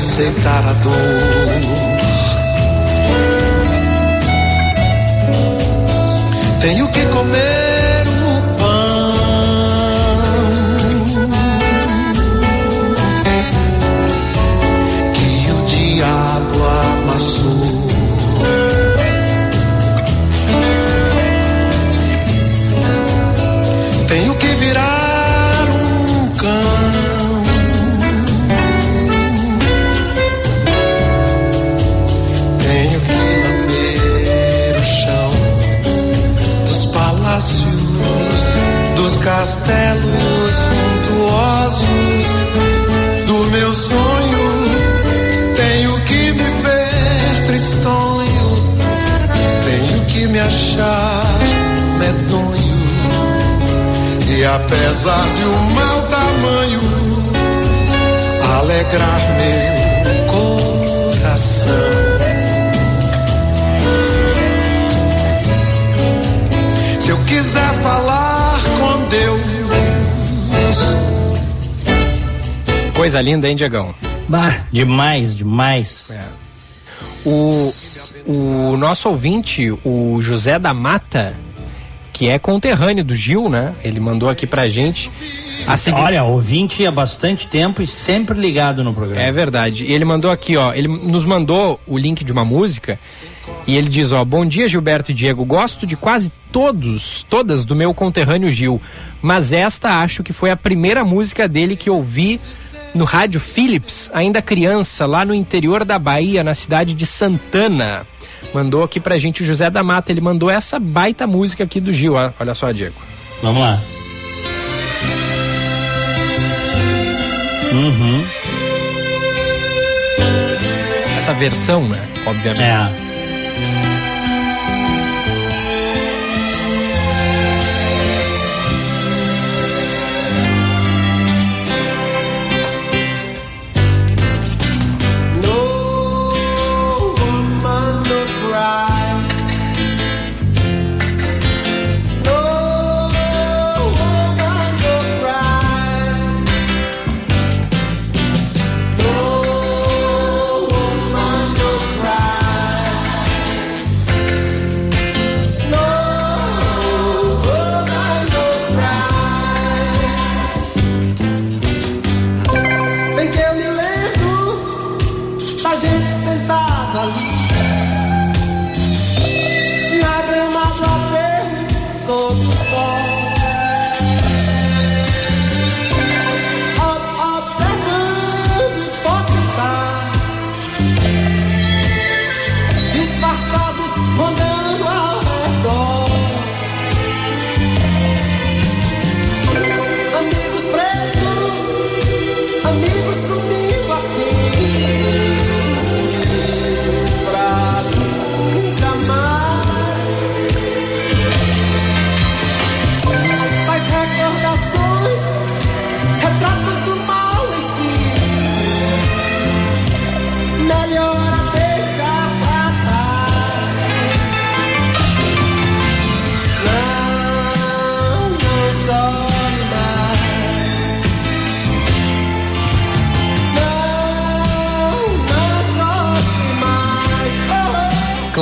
aceitar a dor. Castelos suntuosos do meu sonho. Tenho que me ver tristonho, tenho que me achar medonho. E apesar de um mau tamanho, alegrar Coisa linda, hein, Diegão? Bah, demais, demais. É. O, o nosso ouvinte, o José da Mata, que é conterrâneo do Gil, né? Ele mandou aqui pra gente. Seguinte... Olha, ouvinte há bastante tempo e sempre ligado no programa. É verdade. E ele mandou aqui, ó. Ele nos mandou o link de uma música e ele diz, ó, bom dia Gilberto e Diego, gosto de quase todos, todas do meu conterrâneo Gil, mas esta acho que foi a primeira música dele que ouvi no rádio Philips, ainda criança, lá no interior da Bahia, na cidade de Santana. Mandou aqui pra gente o José da Mata, ele mandou essa baita música aqui do Gil. Olha só, Diego. Vamos lá. Uhum. Essa versão, né? Obviamente. É.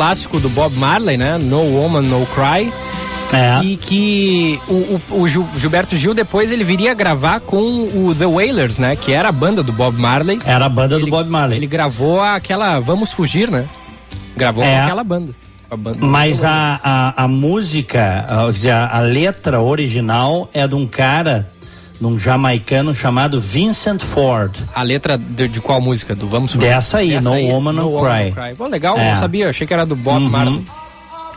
Clássico do Bob Marley, né? No Woman, No Cry. É. E que o, o- o Gil- Gilberto Gil depois ele viria gravar com o The Wailers, né? Que era a banda do Bob Marley. Era a banda do Ele- Bob Marley. Ele gravou aquela Vamos Fugir, né? Gravou É. com aquela banda. A banda Mas a, a, a música, a, quer dizer, a, a letra original é de um cara, de um jamaicano chamado Vincent Ford. A letra de, de qual música? Do Vamos Fugir? Dessa aí, No Woman, No Cry. Pô, legal, É. não sabia. Achei que era do Bob Uhum. Marley.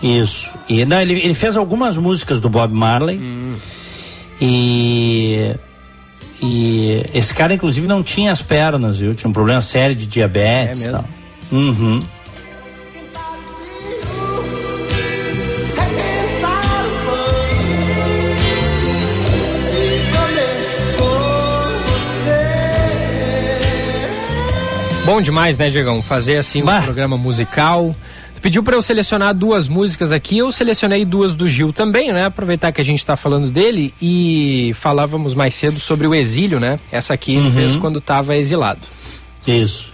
Isso. E não, ele, ele fez algumas músicas do Bob Marley. Hum. E. E esse cara, inclusive, não tinha as pernas, viu? Tinha um problema sério de diabetes É mesmo? tal. Uhum. Bom demais, né, Diegão? Fazer assim um Bah. programa musical. Tu pediu pra eu selecionar duas músicas aqui, eu selecionei duas do Gil também, né? Aproveitar que a gente tá falando dele e falávamos mais cedo sobre o exílio, né? Essa aqui ele Uhum. fez quando tava exilado. Isso.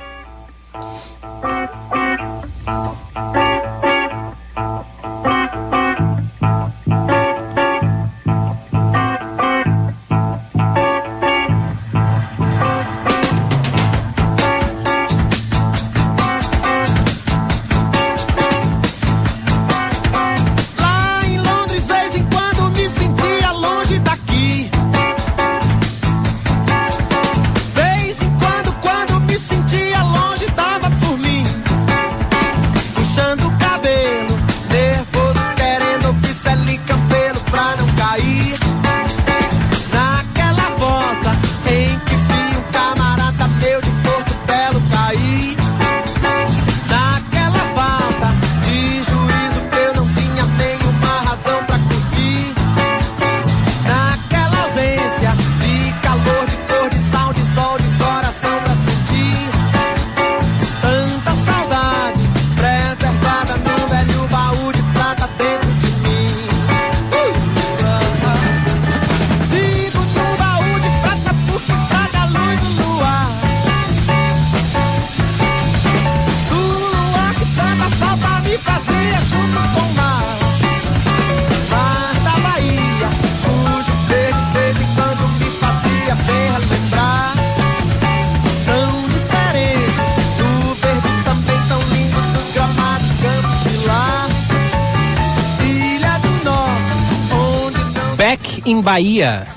In Bahia.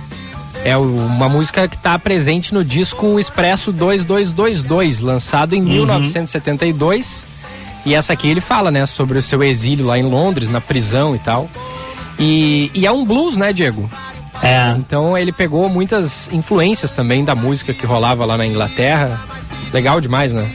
É uma música que está presente no disco Expresso 2222, lançado em 1972. E essa aqui ele fala, né, sobre o seu exílio lá em Londres, na prisão e tal. E, e é um blues, né, Diego? É. Então ele pegou muitas influências também da música que rolava lá na Inglaterra. Legal demais, né?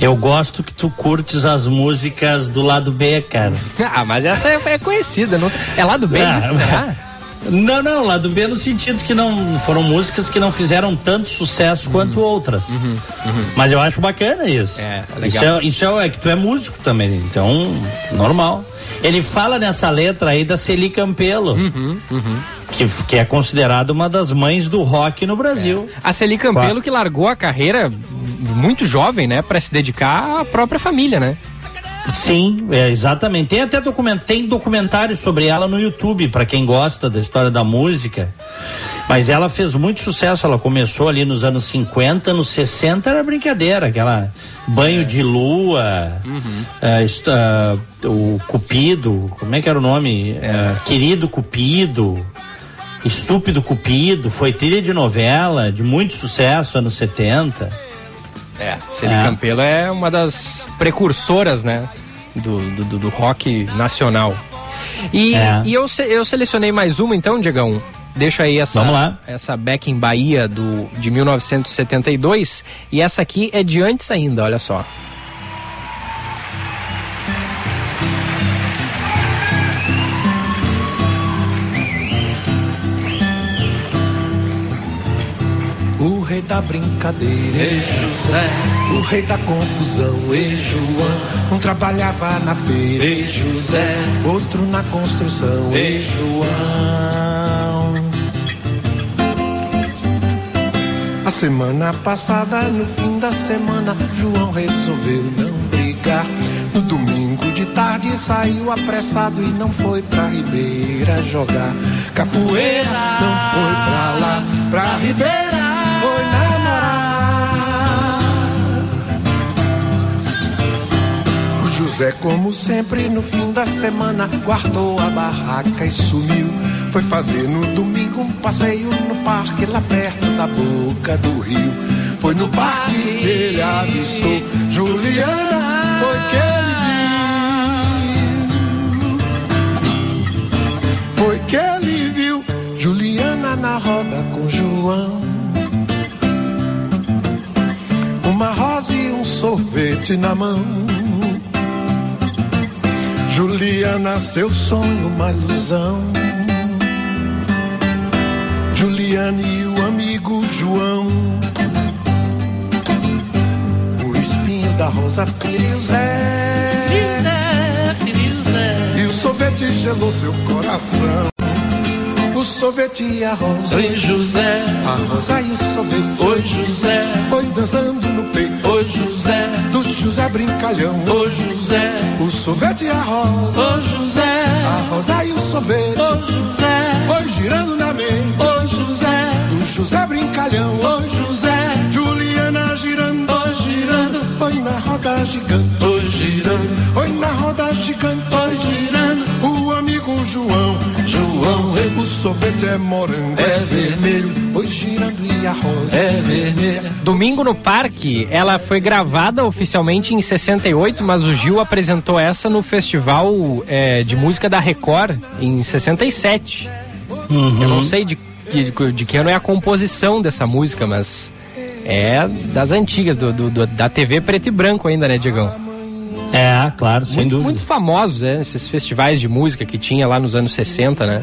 Eu gosto que tu curtes as músicas do lado B, cara. Ah, mas essa é, é conhecida, não É lá do bem, Ah, isso, será? Não, não, lado B no sentido que não foram músicas que não fizeram tanto sucesso quanto outras. Mas eu acho bacana isso. É, é Isso legal. é, isso é, é que tu é músico também, então normal. Ele fala nessa letra aí da Celi Campelo, Que, que é considerada uma das mães do rock no Brasil. A Celi Campelo que largou a carreira muito jovem, né, Pra se dedicar à própria família, né? Sim, é, exatamente. Tem até document, tem documentário sobre ela no YouTube, para quem gosta da história da música. Mas ela fez muito sucesso, ela começou ali nos anos 50, nos 60 era brincadeira, aquela banho de lua, é, est- ah, o Cupido, como é que era o nome? É, Querido Cupido, Estúpido Cupido, foi trilha de novela, de muito sucesso, anos 70. É, Celi É. Campelo é uma das precursoras, né, do, do, do- rock nacional. E, É. e eu, eu selecionei mais uma então, Diegão. Deixa aí essa, Vamos lá. essa Back in Bahia do, de 1972. E essa aqui é de antes ainda, olha só. Rei da brincadeira, e José. O rei da confusão, e João. Um trabalhava na feira, e José. Outro na construção, e João. A semana passada, no fim da semana, João resolveu não brigar. No domingo de tarde saiu apressado e não foi pra Ribeira jogar capoeira. Não foi pra lá, pra Ribeira, foi namorar. O José, como sempre, no fim da semana, guardou a barraca e sumiu. Foi fazer no domingo um passeio no parque, lá perto da boca do rio. Foi no parque que ele avistou Juliana, foi que ele viu. Foi que ele viu Juliana na roda com João. Sorvete na mão. Juliana, seu sonho, uma ilusão. Juliana e o amigo João. O espinho da rosa feriu Zé. E o sorvete gelou seu coração. Sorvete e a rosa. Oi, José. A rosa e o sorvete. Oi, José. Foi dançando no peito Oi, José. do José Brincalhão. Oi, José. O sorvete e a rosa. Oi, José. A rosa e o sorvete. Oi, José. Foi girando na mente Oi, José. do José Brincalhão. Oi, José. Juliana girando. Oi, girando. Oi na roda gigante. Oi, girando. Oi na roda gigante. Oi, girando. O amigo João. Sorvete é morango. É vermelho. Oi girando e a rosa. é vermelha. Domingo no Parque, ela foi gravada oficialmente em 68, mas o Gil apresentou essa no Festival é, de Música da Record em 67. Eu não sei de, de, de que ano é a composição dessa música, mas é das antigas, do, do- do- da TV preto e branco ainda, né, Diegão? É, claro, sem Muito, dúvida. muito famosos, né, esses festivais de música que tinha lá nos anos 60, né?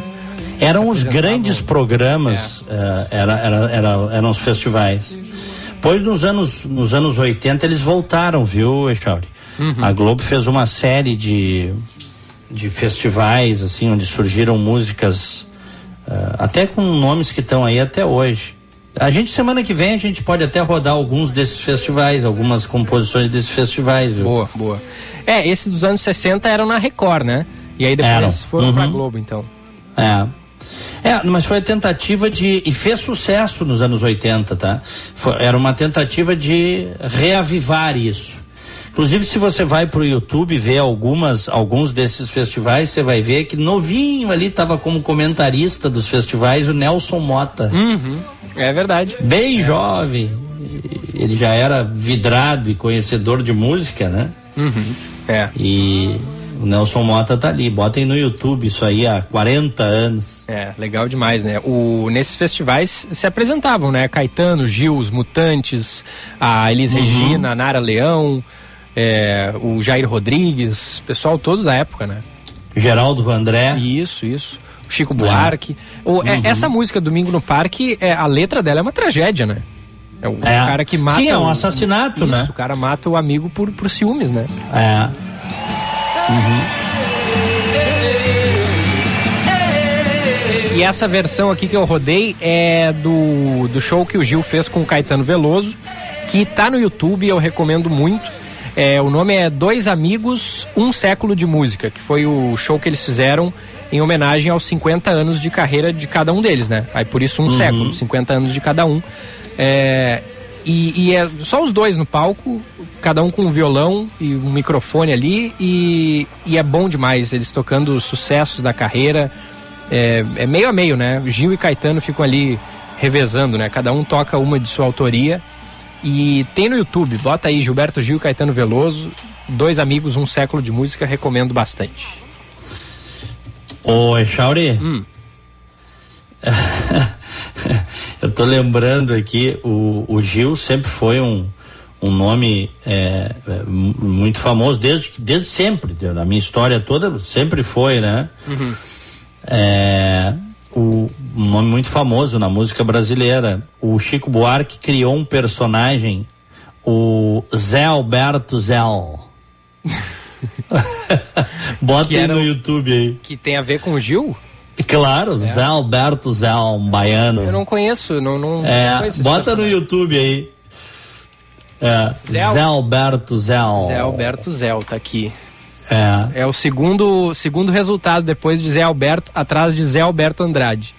Eram os grandes programas, eh, era, era, era- eram os festivais. Pois nos anos, nos anos 80 eles voltaram, viu, Echauri? A Globo fez uma série de, de festivais, assim, onde surgiram músicas, eh, até com nomes que estão aí até hoje. A gente, semana que vem, a gente pode até rodar alguns desses festivais, algumas composições desses festivais, viu? Boa, boa. É, esses dos anos 60 eram na Record, né? E aí depois Eram. foram pra Uhum. Globo, então. É. É, mas foi a tentativa de. E fez sucesso nos anos 80, tá? Foi- era uma tentativa de reavivar isso. Inclusive, se você vai pro YouTube ver algumas, alguns desses festivais, você vai ver que novinho ali estava como comentarista dos festivais o Nelson Mota. Uhum. É verdade. Bem jovem. Ele já era vidrado e conhecedor de música, né? Uhum. É. E o Nelson Mota tá ali. Botem no YouTube isso aí há 40 anos. É, legal demais, né? O, nesses festivais se apresentavam, né? Caetano, Gil, os Mutantes, a Elis Uhum. Regina, a Nara Leão, é, o Jair Rodrigues, pessoal todos da época, né? Geraldo Vandré. Isso, isso. O Chico Buarque. O, é, Uhum. essa música Domingo no Parque, é, a letra dela é uma tragédia, né? É o É. cara que mata. Sim, é um o- assassinato, Isso, né? O cara mata o amigo por, por ciúmes, né? É. E essa versão aqui que eu rodei é do, do show que o Gil fez com o Caetano Veloso, que tá no YouTube, eu recomendo muito. É, o nome é Dois Amigos, Um Século de Música, que foi o show que eles fizeram em homenagem aos 50 anos de carreira de cada um deles, né? Aí por isso um século, 50 anos de cada um. É, e, e é só os dois no palco, cada um com um violão e um microfone ali, e, e é bom demais, eles tocando os sucessos da carreira. É, é meio a meio, né? Gil e Caetano ficam ali revezando, né? Cada um toca uma de sua autoria. E tem no YouTube, bota aí Gilberto Gil e Caetano Veloso, dois amigos, um século de música, recomendo bastante. Ô, Echauri. Hum. Eu tô lembrando aqui, o, o Gil sempre foi um, um nome é, é, mu- muito famoso, desde, desde sempre, na minha história toda, sempre foi, né? É, o, um nome muito famoso na música brasileira. O Chico Buarque criou um personagem, o Zé Alberto Que aí no YouTube aí. Que tem a ver com o Gil? Claro, Zé Alberto Zé, um baiano. Eu não conheço, não, não, não É, conheço esse bota no. YouTube aí. É, Zé Zé, Al- Alberto Zé. Zé Alberto Zéu tá aqui. É, É o segundo, segundo resultado depois de Zé Alberto, atrás de Zé Alberto Andrade.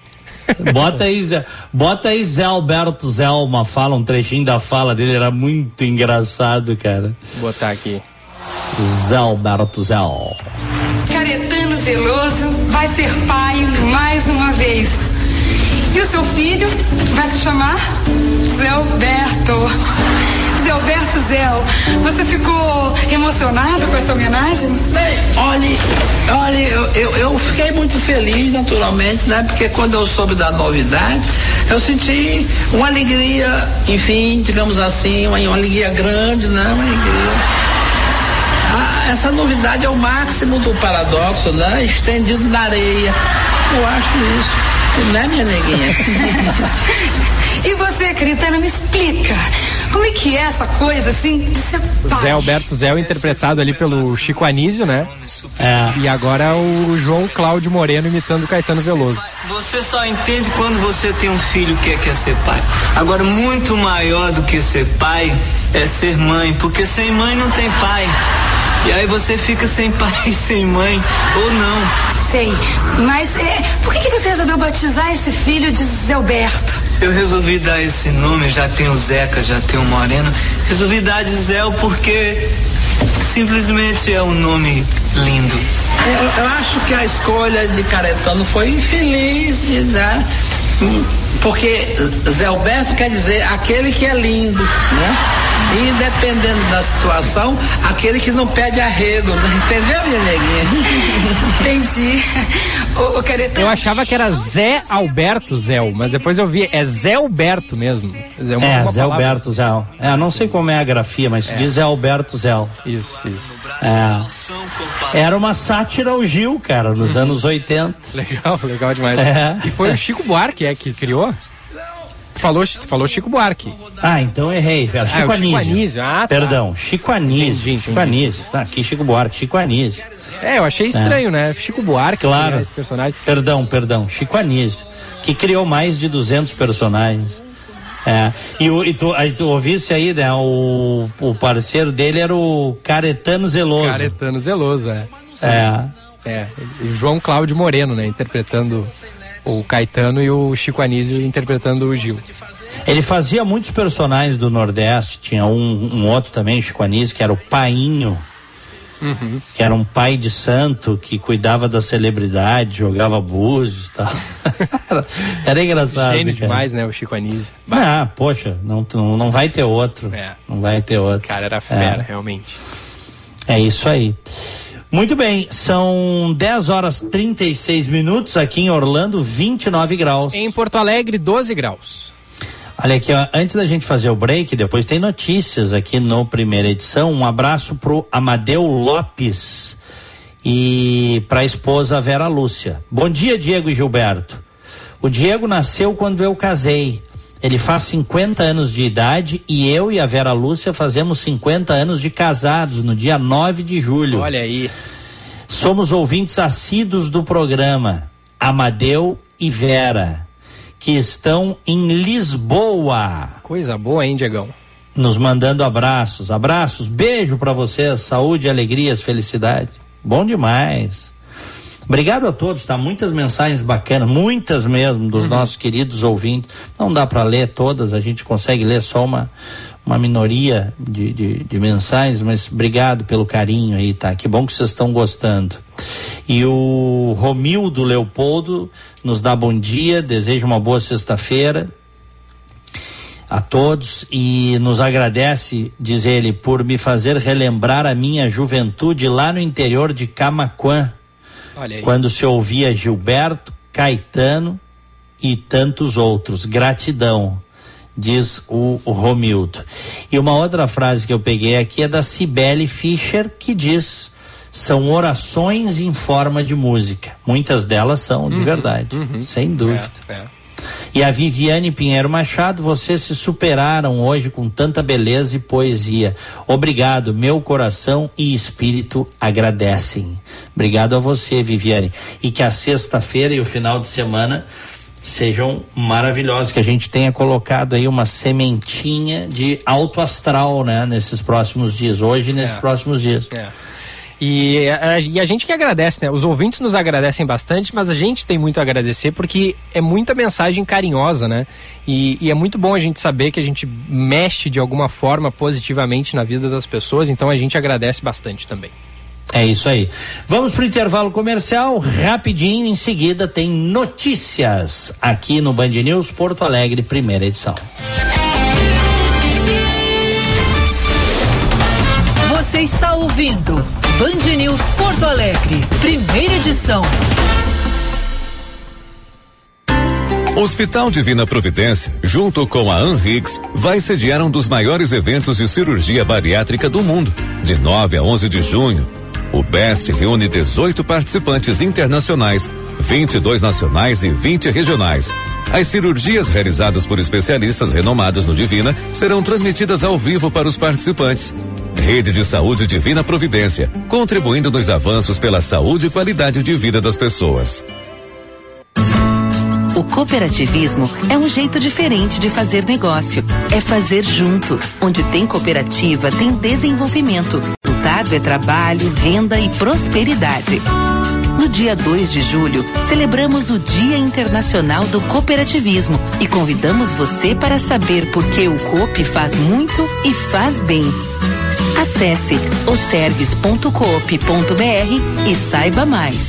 bota aí, Zé, bota aí Zé Alberto Zé, uma fala, um trechinho da fala dele, era muito engraçado, cara. Vou botar aqui. Zé Alberto Zé. Caretano Zeloso ser pai mais uma vez. E o seu filho vai se chamar Zé Alberto. Zé Alberto Zéu, você ficou emocionado com essa homenagem? Bem, olhe, olhe, eu, eu, eu fiquei muito feliz, naturalmente, né? Porque quando eu soube da novidade, eu senti uma alegria, enfim, digamos assim, uma, uma alegria grande, né? Uma alegria. Essa novidade é o máximo do paradoxo, né? Estendido na areia. Eu acho isso. Né, minha neguinha? E você, Caretano, me explica. Como é que é essa coisa, assim, de ser pai? Zé Alberto Zéu interpretado ali pelo Chico Anísio, né? É, E agora o João Cláudio Moreno imitando o Caetano Veloso. Você só entende quando você tem um filho que quer ser pai. Agora, muito maior do que ser pai é ser mãe, porque sem mãe não tem pai. E aí você fica sem pai e sem mãe, ou não. Sei, mas é, por que, que você resolveu batizar esse filho de Zé Alberto? Eu resolvi dar esse nome, já tem o Zeca, já tem o Moreno. Resolvi dar de Zéu porque simplesmente é um nome lindo. Eu, eu acho que a escolha de Caretano foi infeliz de dar. hum, Porque Zé Alberto quer dizer aquele que é lindo, né? E dependendo da situação, aquele que não pede arrego, né? entendeu, minha neguinha? Entendi. O, o Caretano. Eu achava que era Zé Alberto Zéu, mas depois eu vi, é Zé Alberto mesmo. Zé, uma- é uma Zé Alberto Zé. É, não sei como é a grafia, mas se diz Zé Alberto Zé. Isso, isso. É. Era uma sátira ao Gil, cara, nos anos 80. Legal, legal demais. É. E foi o Chico Buarque é que criou? Tu falou, falou Chico Buarque. Ah, então errei. Era Ah, Chico o Chico Anísio. Anísio. Ah, tá. Perdão, Chico Anísio. Entendi, Chico entendi. Anísio. Ah, aqui Chico Buarque, Chico Anísio. É, eu achei estranho, né? Chico Buarque, Claro. criar esse personagem. Perdão, perdão, Chico Anísio, que criou mais de 200 personagens. É, e, e tu, aí tu ouvisse aí, né? O, o parceiro dele era o Caretano Zeloso. Caretano Zeloso, é. É. É, e João Cláudio Moreno, né? Interpretando O Caetano e o Chico Anísio interpretando o Gil. Ele fazia muitos personagens do Nordeste. Tinha um, um outro também, Chico Anísio, que era o Painho. Que era um pai de santo que cuidava da celebridade, jogava búzios e tal. era, era engraçado. Gênio cara. demais, né? O Chico Anísio. Ah, poxa, não, não, não vai ter outro. É. Não vai ter outro. O cara era fera, realmente. É isso aí. Muito bem, são 10 horas 36 minutos aqui em Orlando, 29 graus. Em Porto Alegre, 12 graus. Olha aqui, ó, antes da gente fazer o break, depois tem notícias aqui no primeira edição. Um abraço pro Amadeu Lopes e pra esposa Vera Lúcia. Bom dia, Diego e Gilberto. O Diego nasceu quando eu casei. Ele faz 50 anos de idade e eu e a Vera Lúcia fazemos 50 anos de casados no dia 9 de julho. Olha aí. Somos ouvintes assíduos do programa Amadeu e Vera, que estão em Lisboa, Coisa boa, hein, Diegão? nos mandando abraços. Abraços, beijo pra vocês, saúde, alegrias, felicidade. Bom demais. Obrigado a todos, tá? Muitas mensagens bacanas, muitas mesmo, dos nossos queridos ouvintes. Não dá para ler todas, a gente consegue ler só uma, uma minoria de, de, de mensagens, mas obrigado pelo carinho aí, tá? Que bom que vocês estão gostando. E o Romildo Leopoldo nos dá bom dia, deseja uma boa sexta-feira a todos e nos agradece, diz ele, por me fazer relembrar a minha juventude lá no interior de Camaquã, aí. Quando se ouvia Gilberto, Caetano e tantos outros. Gratidão, diz o, o Romildo. E uma outra frase que eu peguei aqui é da Cibele Fischer, que diz: são orações em forma de música. Muitas delas são de verdade, sem dúvida. É, é. E a Viviane Pinheiro Machado, vocês se superaram hoje com tanta beleza e poesia. Obrigado, meu coração e espírito agradecem. Obrigado a você, Viviane. E que a sexta-feira e o final de semana sejam maravilhosos, que a gente tenha colocado aí uma sementinha de alto astral, né, nesses próximos dias, hoje e nesses É. próximos dias. É. E a, e a gente que agradece, né? Os ouvintes nos agradecem bastante, mas a gente tem muito a agradecer porque é muita mensagem carinhosa, né? E, e é muito bom a gente saber que a gente mexe de alguma forma positivamente na vida das pessoas, então a gente agradece bastante também. É isso aí. Vamos pro intervalo comercial, rapidinho, em seguida tem notícias aqui no Band News Porto Alegre, primeira edição. Você está ouvindo Band News Porto Alegre, primeira edição. Hospital Divina Providência, junto com a Anrix, vai sediar um dos maiores eventos de cirurgia bariátrica do mundo, de 9 a 11 de junho. O BEST reúne 18 participantes internacionais, 22 nacionais e 20 regionais. As cirurgias realizadas por especialistas renomados no Divina serão transmitidas ao vivo para os participantes. Rede de Saúde Divina Providência, contribuindo nos avanços pela saúde e qualidade de vida das pessoas. O cooperativismo é um jeito diferente de fazer negócio. É fazer junto. Onde tem cooperativa, tem desenvolvimento. Resultado é trabalho, renda e prosperidade. No dia 2 de julho, celebramos o Dia Internacional do Cooperativismo e convidamos você para saber por que o COP faz muito e faz bem. Acesse osergues.coop.br e saiba mais.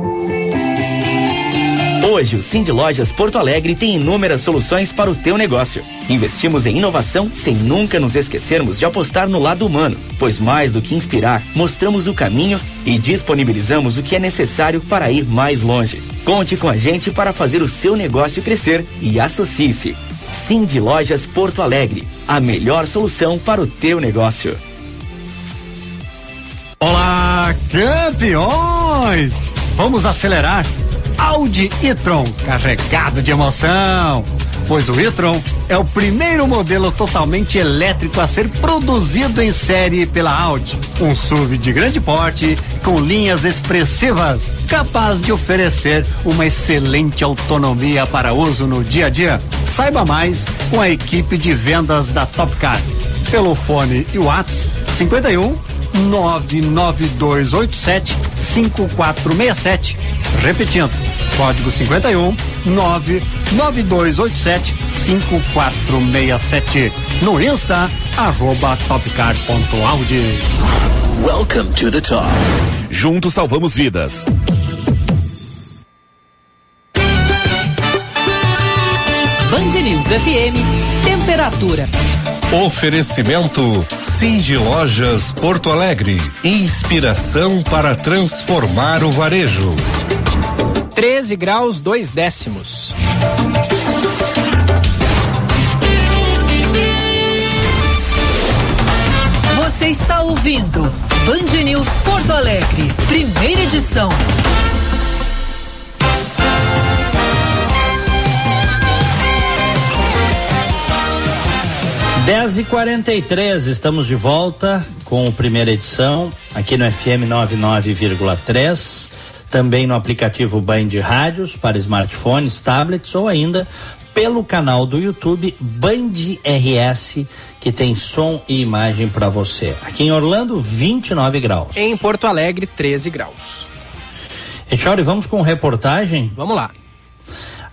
Hoje, o Cindy Lojas Porto Alegre tem inúmeras soluções para o teu negócio. Investimos em inovação sem nunca nos esquecermos de apostar no lado humano, pois mais do que inspirar, mostramos o caminho e disponibilizamos o que é necessário para ir mais longe. Conte com a gente para fazer o seu negócio crescer e associe-se. Cindy Lojas Porto Alegre, a melhor solução para o teu negócio. Olá, campeões! Vamos acelerar. Audi e-tron, carregado de emoção. Pois o e-tron é o primeiro modelo totalmente elétrico a ser produzido em série pela Audi. Um SUV de grande porte, com linhas expressivas, capaz de oferecer uma excelente autonomia para uso no dia a dia. Saiba mais com a equipe de vendas da Top Car. Pelo fone e WhatsApp 51 99287 5467. Repetindo, código 51 99287 5467. No Insta, arroba topcar.audi. Welcome to the top. Juntos salvamos vidas. Band News FM, temperatura. Oferecimento Cindy Lojas Porto Alegre. Inspiração para transformar o varejo. 13 graus, 2 décimos. Você está ouvindo Band News Porto Alegre, primeira edição. Dez e quarenta e três, estamos de volta com a primeira edição aqui no FM 99,3, também no aplicativo Band Rádios para smartphones, tablets ou ainda pelo canal do YouTube Band RS, que tem som e imagem para você. Aqui em Orlando, 29 graus. Em Porto Alegre, 13 graus. Echauri, vamos com reportagem? Vamos lá.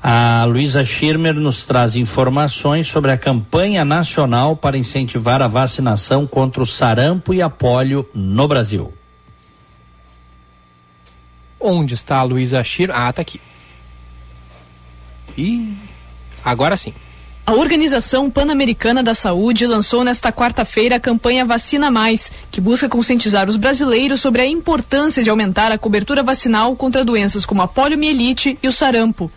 A Luísa Schirmer nos traz informações sobre a campanha nacional para incentivar a vacinação contra o sarampo e a polio no Brasil. Onde está a Luísa Schirmer? Ah, tá aqui. E agora sim. A Organização Pan-Americana da Saúde lançou nesta quarta-feira a campanha Vacina Mais, que busca conscientizar os brasileiros sobre a importância de aumentar a cobertura vacinal contra doenças como a poliomielite e o sarampo.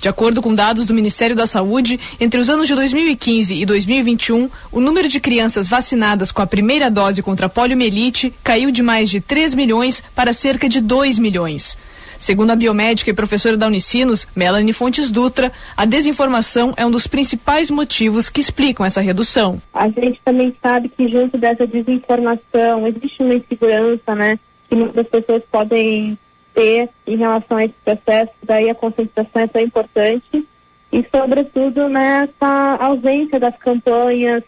De acordo com dados do Ministério da Saúde, entre os anos de 2015 e 2021, o número de crianças vacinadas com a primeira dose contra a poliomielite caiu de mais de 3 milhões para cerca de 2 milhões. Segundo a biomédica e professora da Unicinos, Melanie Fontes Dutra, a desinformação é um dos principais motivos que explicam essa redução. A gente também sabe que junto dessa desinformação existe uma insegurança, né? Que muitas pessoas podem ter em relação a esse processo, daí a conscientização é tão importante e sobretudo nessa ausência das campanhas,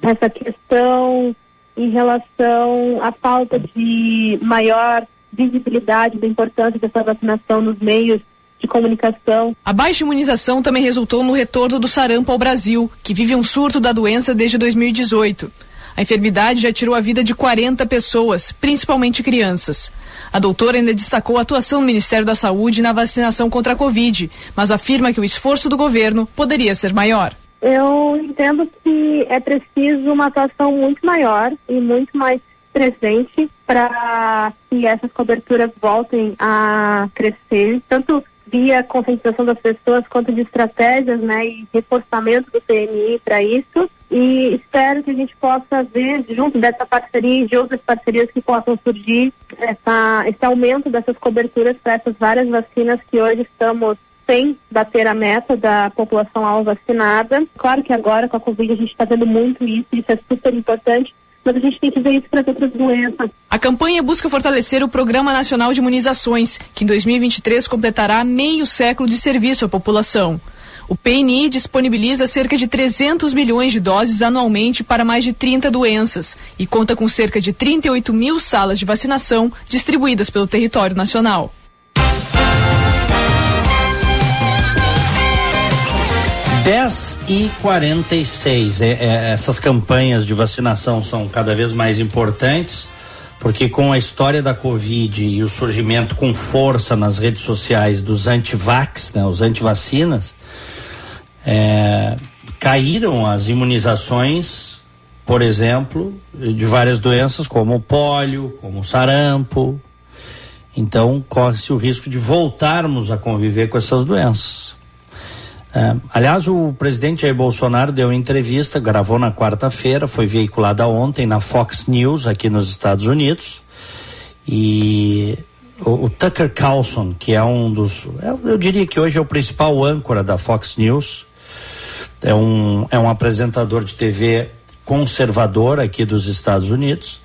essa questão em relação à falta de maior visibilidade da importância dessa vacinação nos meios de comunicação. A baixa imunização também resultou no retorno do sarampo ao Brasil, que vive um surto da doença desde 2018. A enfermidade já tirou a vida de 40 pessoas, principalmente crianças. A doutora ainda destacou a atuação do Ministério da Saúde na vacinação contra a Covid, mas afirma que o esforço do governo poderia ser maior. Eu entendo que é preciso uma atuação muito maior e muito mais presente para que essas coberturas voltem a crescer, tanto via conscientização das pessoas quanto de estratégias, né, e reforçamento do PMI para isso. E espero que a gente possa ver, junto dessa parceria e de outras parcerias que possam surgir, essa, esse aumento dessas coberturas para essas várias vacinas que hoje estamos sem bater a meta da população alvo vacinada. Claro que agora com a Covid a gente está vendo muito isso, isso é super importante, mas a gente tem que ver isso para outras doenças. A campanha busca fortalecer o Programa Nacional de Imunizações, que em 2023 completará meio século de serviço à população. O PNI disponibiliza cerca de 300 milhões de doses anualmente para mais de 30 doenças e conta com cerca de 38 mil salas de vacinação distribuídas pelo território nacional. Dez e 46. É, é, essas campanhas de vacinação são cada vez mais importantes, porque com a história da Covid e o surgimento com força nas redes sociais dos antivax, né, os antivacinas, é, caíram as imunizações, por exemplo, de várias doenças como o pólio, como o sarampo. Então corre-se o risco de voltarmos a conviver com essas doenças. É, aliás, o presidente Jair Bolsonaro deu entrevista, gravou na quarta-feira, foi veiculada ontem na Fox News aqui nos Estados Unidos. E o, o Tucker Carlson, que é um dos, eu, eu, diria que hoje é o principal âncora da Fox News, é um, é um apresentador de TV conservador aqui dos Estados Unidos.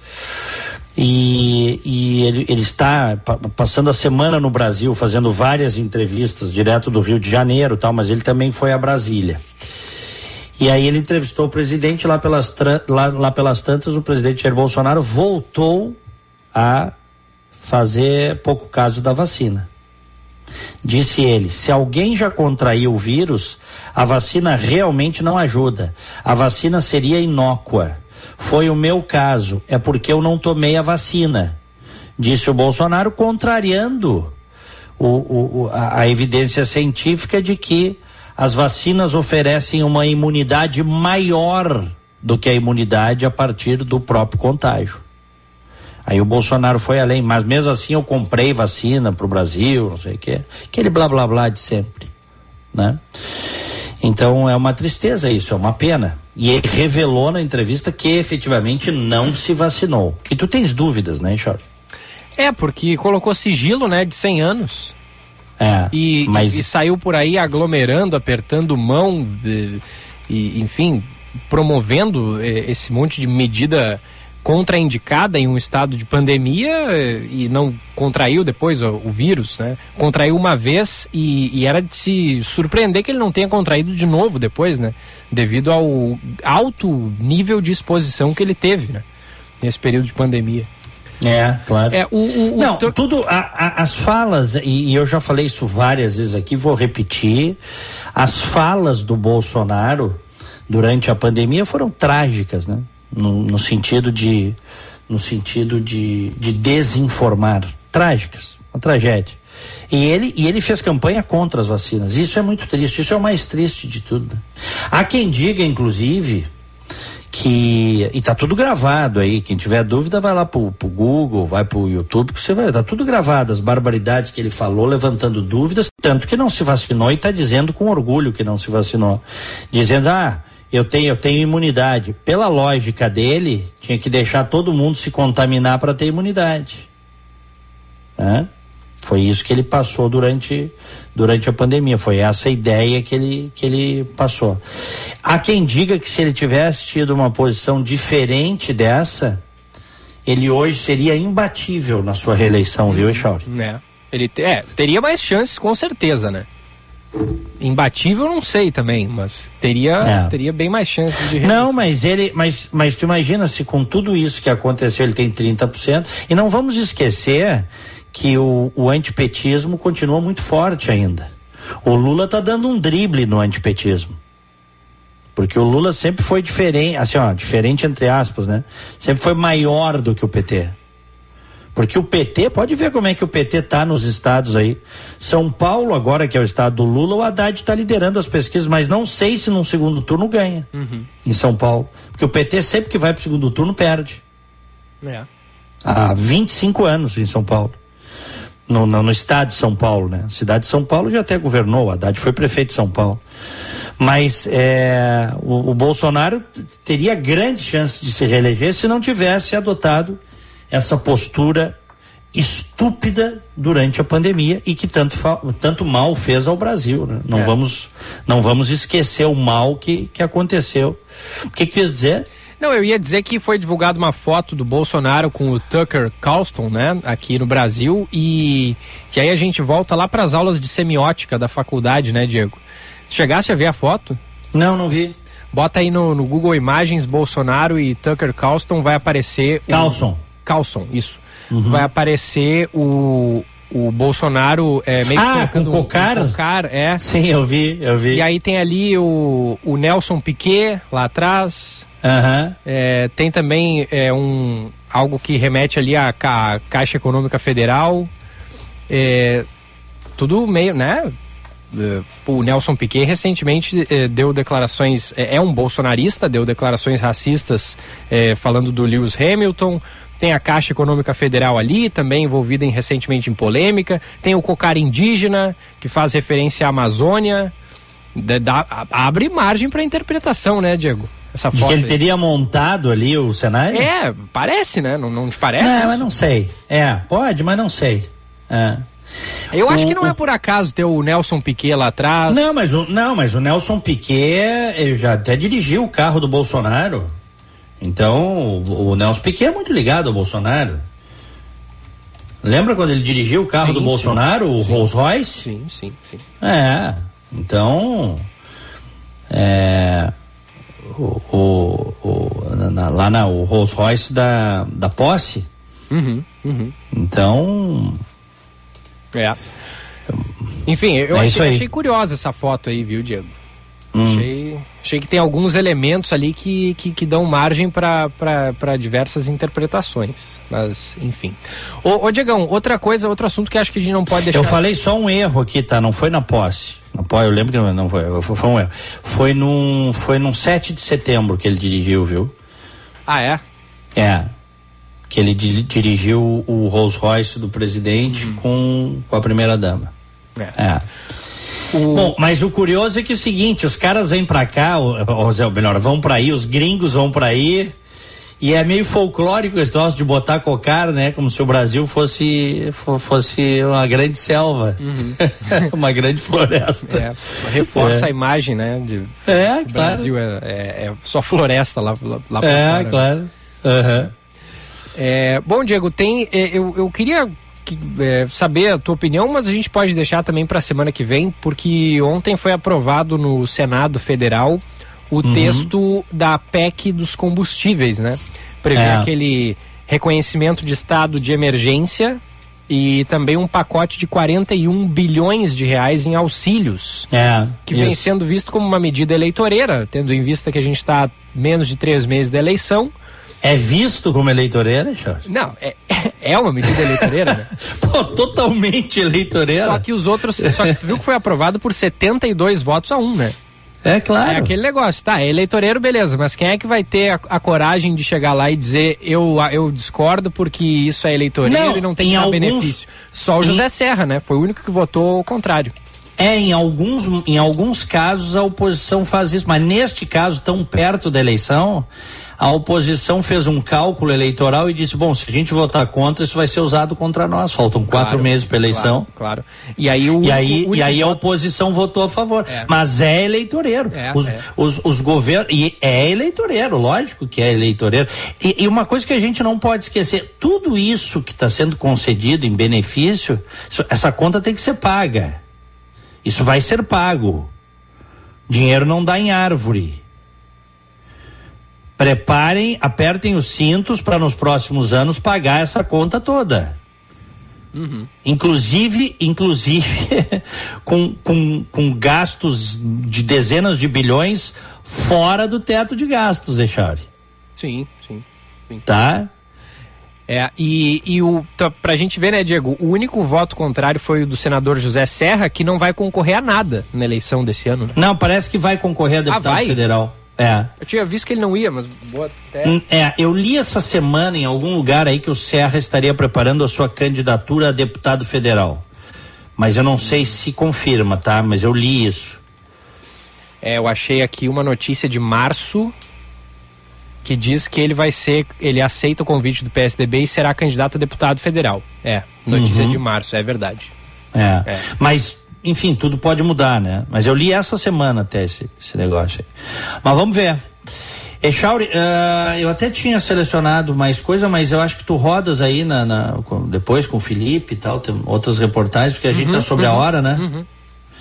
E, e ele, ele, está pa, passando a semana no Brasil, fazendo várias entrevistas direto do Rio de Janeiro, tal, mas ele também foi a Brasília. E aí ele entrevistou o presidente lá pelas, lá, lá pelas tantas, o presidente Jair Bolsonaro voltou a fazer pouco caso da vacina. Disse ele: se alguém já contraiu o vírus, a vacina realmente não ajuda. A vacina seria inócua. Foi o meu caso, é porque eu não tomei a vacina. Disse o Bolsonaro, contrariando o, o, a, a evidência científica de que as vacinas oferecem uma imunidade maior do que a imunidade a partir do próprio contágio. Aí o Bolsonaro foi além, mas mesmo assim eu comprei vacina para o Brasil, não sei o quê. Aquele blá blá blá de sempre. Né? Então é uma tristeza isso, é uma pena. E ele revelou na entrevista que efetivamente não se vacinou. E tu tens dúvidas, né, Charles? É, porque colocou sigilo, né, de 100 anos. É, e, mas... e, e saiu por aí aglomerando, apertando mão, e, enfim, promovendo eh, esse monte de medida contraindicada em um estado de pandemia eh, e não contraiu depois o, o vírus, né? Contraiu uma vez e, e, era de se surpreender que ele não tenha contraído de novo depois, né? Devido ao alto nível de exposição que ele teve, né? Nesse período de pandemia. É, claro. É, o, o, não, o... tudo, a, a, as falas, e, e eu já falei isso várias vezes aqui, vou repetir, as falas do Bolsonaro durante a pandemia foram trágicas, né? No, no sentido de no sentido de, de desinformar, trágicas, uma tragédia. E ele, e ele fez campanha contra as vacinas. Isso é muito triste, isso é o mais triste de tudo. Né? Há quem diga, inclusive, que. E tá tudo gravado aí. Quem tiver dúvida, vai lá pro, pro Google, vai pro YouTube, que você vai. Tá tudo gravado, as barbaridades que ele falou, levantando dúvidas, tanto que não se vacinou e tá dizendo com orgulho que não se vacinou. Dizendo, ah eu tenho, eu tenho imunidade. Pela lógica dele, tinha que deixar todo mundo se contaminar para ter imunidade. Né? Foi isso que ele passou durante, durante a pandemia. Foi essa ideia que ele, que ele passou. Há quem diga que se ele tivesse tido uma posição diferente dessa, ele hoje seria imbatível na sua reeleição, viu, Echauri? É. Ele te, é, teria mais chances, com certeza, né? Imbatível não sei também, mas teria, é. teria bem mais chances de Não, mas ele, mas, mas tu imagina se com tudo isso que aconteceu ele tem 30%, e não vamos esquecer que o, o antipetismo continua muito forte ainda. O Lula tá dando um drible no antipetismo. Porque o Lula sempre foi diferente, assim, ó, diferente entre aspas, né? Sempre foi maior do que o PT. Porque o PT, pode ver como é que o PT tá nos estados aí. São Paulo, agora que é o estado do Lula, o Haddad está liderando as pesquisas, mas não sei se num segundo turno ganha uhum. em São Paulo. Porque o PT sempre que vai para o segundo turno perde. É. Há 25 anos em São Paulo. No, no, no, estado de São Paulo, né? A cidade de São Paulo já até governou, Haddad foi prefeito de São Paulo. Mas é, o, o, Bolsonaro teria grandes chances de se reeleger se não tivesse adotado essa postura estúpida durante a pandemia e que tanto, tanto mal fez ao Brasil. Né? Não, é. vamos, não vamos esquecer o mal que, que aconteceu. O que, que quis dizer? Não, eu ia dizer que foi divulgada uma foto do Bolsonaro com o Tucker Carlson, né, aqui no Brasil, e que aí a gente volta lá para as aulas de semiótica da faculdade, né, Diego? Chegasse a ver a foto? Não, não vi. Bota aí no, no Google Imagens Bolsonaro e Tucker Carlson, vai aparecer. Carlson. O... Carlson, isso. Uhum. Vai aparecer o, o Bolsonaro é, meio ah, com cocar? Um cocar, é. Sim, eu vi, eu vi. E aí tem ali o, o Nelson Piquet lá atrás. Uhum. É, tem também é, um, algo que remete ali à, à Caixa Econômica Federal. É, tudo meio, né? É, o Nelson Piquet recentemente é, deu declarações, é, é, um bolsonarista, deu declarações racistas falando do Lewis Hamilton. Tem a Caixa Econômica Federal ali, também envolvida em, recentemente em polêmica. Tem o cocar indígena, que faz referência à Amazônia. Dá, abre margem para interpretação, né, Diego? essa foto. De que ele aí. teria montado ali o cenário? É, parece, né? Não, não te parece? É, mas não sei. É, pode, mas não sei. É. Eu acho o, que não é por acaso ter o Nelson Piquet lá atrás. Não, mas o, não, mas o Nelson Piquet já até dirigiu o carro do Bolsonaro. Então, o, o Nelson Piquet é muito ligado ao Bolsonaro. Lembra quando ele dirigiu o carro sim, do Bolsonaro, sim, o Rolls Royce? Sim, sim, sim. É. Então, é, o, o, o na, lá na o Rolls Royce da, da posse. Uhum, uhum. Então. É. Enfim, eu é achei, achei curiosa essa foto aí, viu, Diego? Hum. Achei, achei que tem alguns elementos ali que, que, que dão margem para diversas interpretações. Mas, enfim. Ô, ô, Diegão, outra coisa, outro assunto que acho que a gente não pode deixar. Eu falei só um erro aqui, tá? Não foi na posse. Na posse, eu lembro que não, não foi, foi um erro. Foi num, foi num 7 de setembro que ele dirigiu, viu? Ah, é? É. Que ele di, dirigiu o Rolls Royce do presidente uhum. com, com a primeira dama. É. é. O... Bom, mas o curioso é que é o seguinte, os caras vêm pra cá, ou, ou melhor, vão pra aí, os gringos vão pra aí, e é meio folclórico esse troço de botar cocar, né? Como se o Brasil fosse, fosse uma grande selva. Uhum. uma grande floresta. É, reforça é. a imagem, né? De, é, o claro. Brasil é, é, é, só floresta lá, lá, lá É, fora, né? claro. Né? Uhum. Bom, Diego, tem. É, eu, eu queria que, é, saber a tua opinião, mas a gente pode deixar também para a semana que vem, porque ontem foi aprovado no Senado Federal o uhum. texto da PEC dos combustíveis, né? Prevê é. aquele reconhecimento de estado de emergência e também um pacote de 41 bilhões de reais em auxílios, é, que isso. vem sendo visto como uma medida eleitoreira, tendo em vista que a gente está menos de três meses da eleição é visto como eleitoreira, Jorge? Não, é, é uma medida eleitoreira, né? Pô, totalmente eleitoreira. Só que os outros. Só que tu viu que foi aprovado por 72 votos a um, né? É claro. É aquele negócio, tá? É eleitoreiro, beleza, mas quem é que vai ter a, a coragem de chegar lá e dizer eu, eu discordo porque isso é eleitoreiro não, e não tem alguns, benefício? Só o José em... Serra, né? Foi o único que votou o contrário. É, em alguns, em alguns casos a oposição faz isso, mas neste caso, tão perto da eleição, a oposição fez um cálculo eleitoral e disse: bom, se a gente votar contra, isso vai ser usado contra nós. Faltam quatro claro, meses para eleição. Claro, claro, E aí, o, e aí, o, e aí a oposição votou a favor. É. Mas é eleitoreiro. É, os, é. os, os governos. E é eleitoreiro, lógico que é eleitoreiro. E, e, uma coisa que a gente não pode esquecer: tudo isso que está sendo concedido em benefício, essa conta tem que ser paga. Isso vai ser pago. Dinheiro não dá em árvore preparem, apertem os cintos para nos próximos anos pagar essa conta toda. Uhum. Inclusive, inclusive com, com, com gastos de dezenas de bilhões fora do teto de gastos, Echauri. Sim, sim, sim. Tá? É, e, e o, tá, pra gente ver, né, Diego, o único voto contrário foi o do senador José Serra, que não vai concorrer a nada na eleição desse ano. Né? Não, parece que vai concorrer a deputado ah, federal. É. Eu tinha visto que ele não ia, mas boa até. Hum, É, eu li essa semana em algum lugar aí que o Serra estaria preparando a sua candidatura a deputado federal. Mas eu não sei se confirma, tá? Mas eu li isso. É, eu achei aqui uma notícia de março que diz que ele vai ser, ele aceita o convite do PSDB e será candidato a deputado federal. É, notícia Uhum. de março, é verdade. É. É. Mas, enfim, tudo pode mudar, né? Mas eu li essa semana até esse, esse negócio aí. Mas vamos ver. Echauri, ah, eu até tinha selecionado mais coisa, mas eu acho que tu rodas aí na, na- com- depois com o Felipe e tal, tem outras reportagens, porque a gente tá sobre a uhum, hora, né?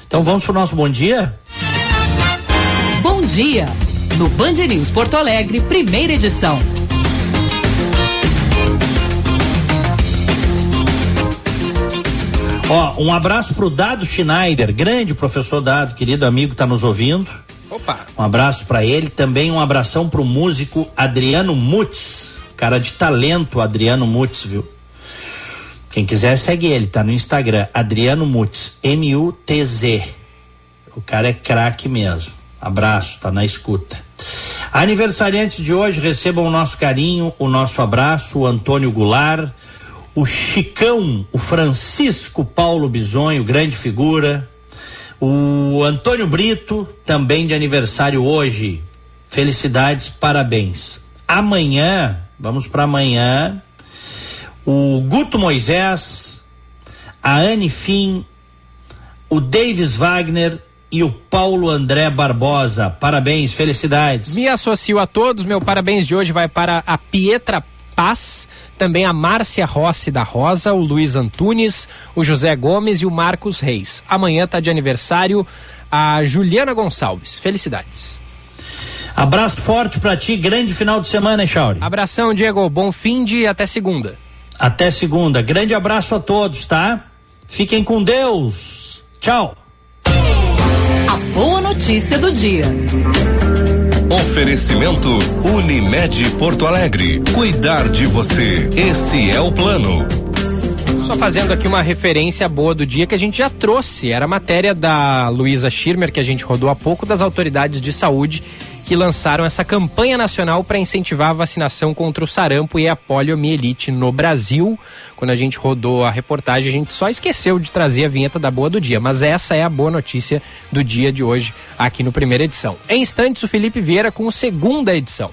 Então vamos pro nosso bom dia? Bom dia! No Band News Porto Alegre, primeira edição. Ó, um abraço pro Dado Schneider, grande professor Dado, querido amigo, tá nos ouvindo. Opa! Um abraço pra ele, também um abração pro músico Adriano Mutz, cara de talento, Adriano Mutz, viu? Quem quiser segue ele, tá no Instagram, Adriano Mutz, M-U-T-Z. O cara é craque mesmo. Abraço, tá na escuta. Aniversariantes de hoje, recebam o nosso carinho, o nosso abraço, o Antônio Goulart, o Chicão, o Francisco Paulo Bisonho, grande figura, o Antônio Brito, também de aniversário hoje. Felicidades, parabéns. Amanhã, vamos para amanhã, o Guto Moisés, a Anne Fim, o Davis Wagner e o Paulo André Barbosa. Parabéns, felicidades. Me associo a todos, meu parabéns de hoje vai para a Pietra Paz, também a Márcia Rossi da Rosa, o Luiz Antunes, o José Gomes e o Marcos Reis. Amanhã tá de aniversário a Juliana Gonçalves. Felicidades. Abraço forte pra ti, grande final de semana, hein, Chauri? Abração, Diego. Bom fim de até segunda. Até segunda. Grande abraço a todos, tá? Fiquem com Deus. Tchau. A boa notícia do dia. Oferecimento Unimed Porto Alegre. Cuidar de você. Esse é o plano. Só fazendo aqui uma referência boa do dia que a gente já trouxe. Era a matéria da Luísa Schirmer, que a gente rodou há pouco, das autoridades de saúde que lançaram essa campanha nacional para incentivar a vacinação contra o sarampo e a poliomielite no Brasil. Quando a gente rodou a reportagem, a gente só esqueceu de trazer a vinheta da boa do dia, mas essa é a boa notícia do dia de hoje aqui no primeira edição. Em instantes, o Felipe Vieira com a segunda edição.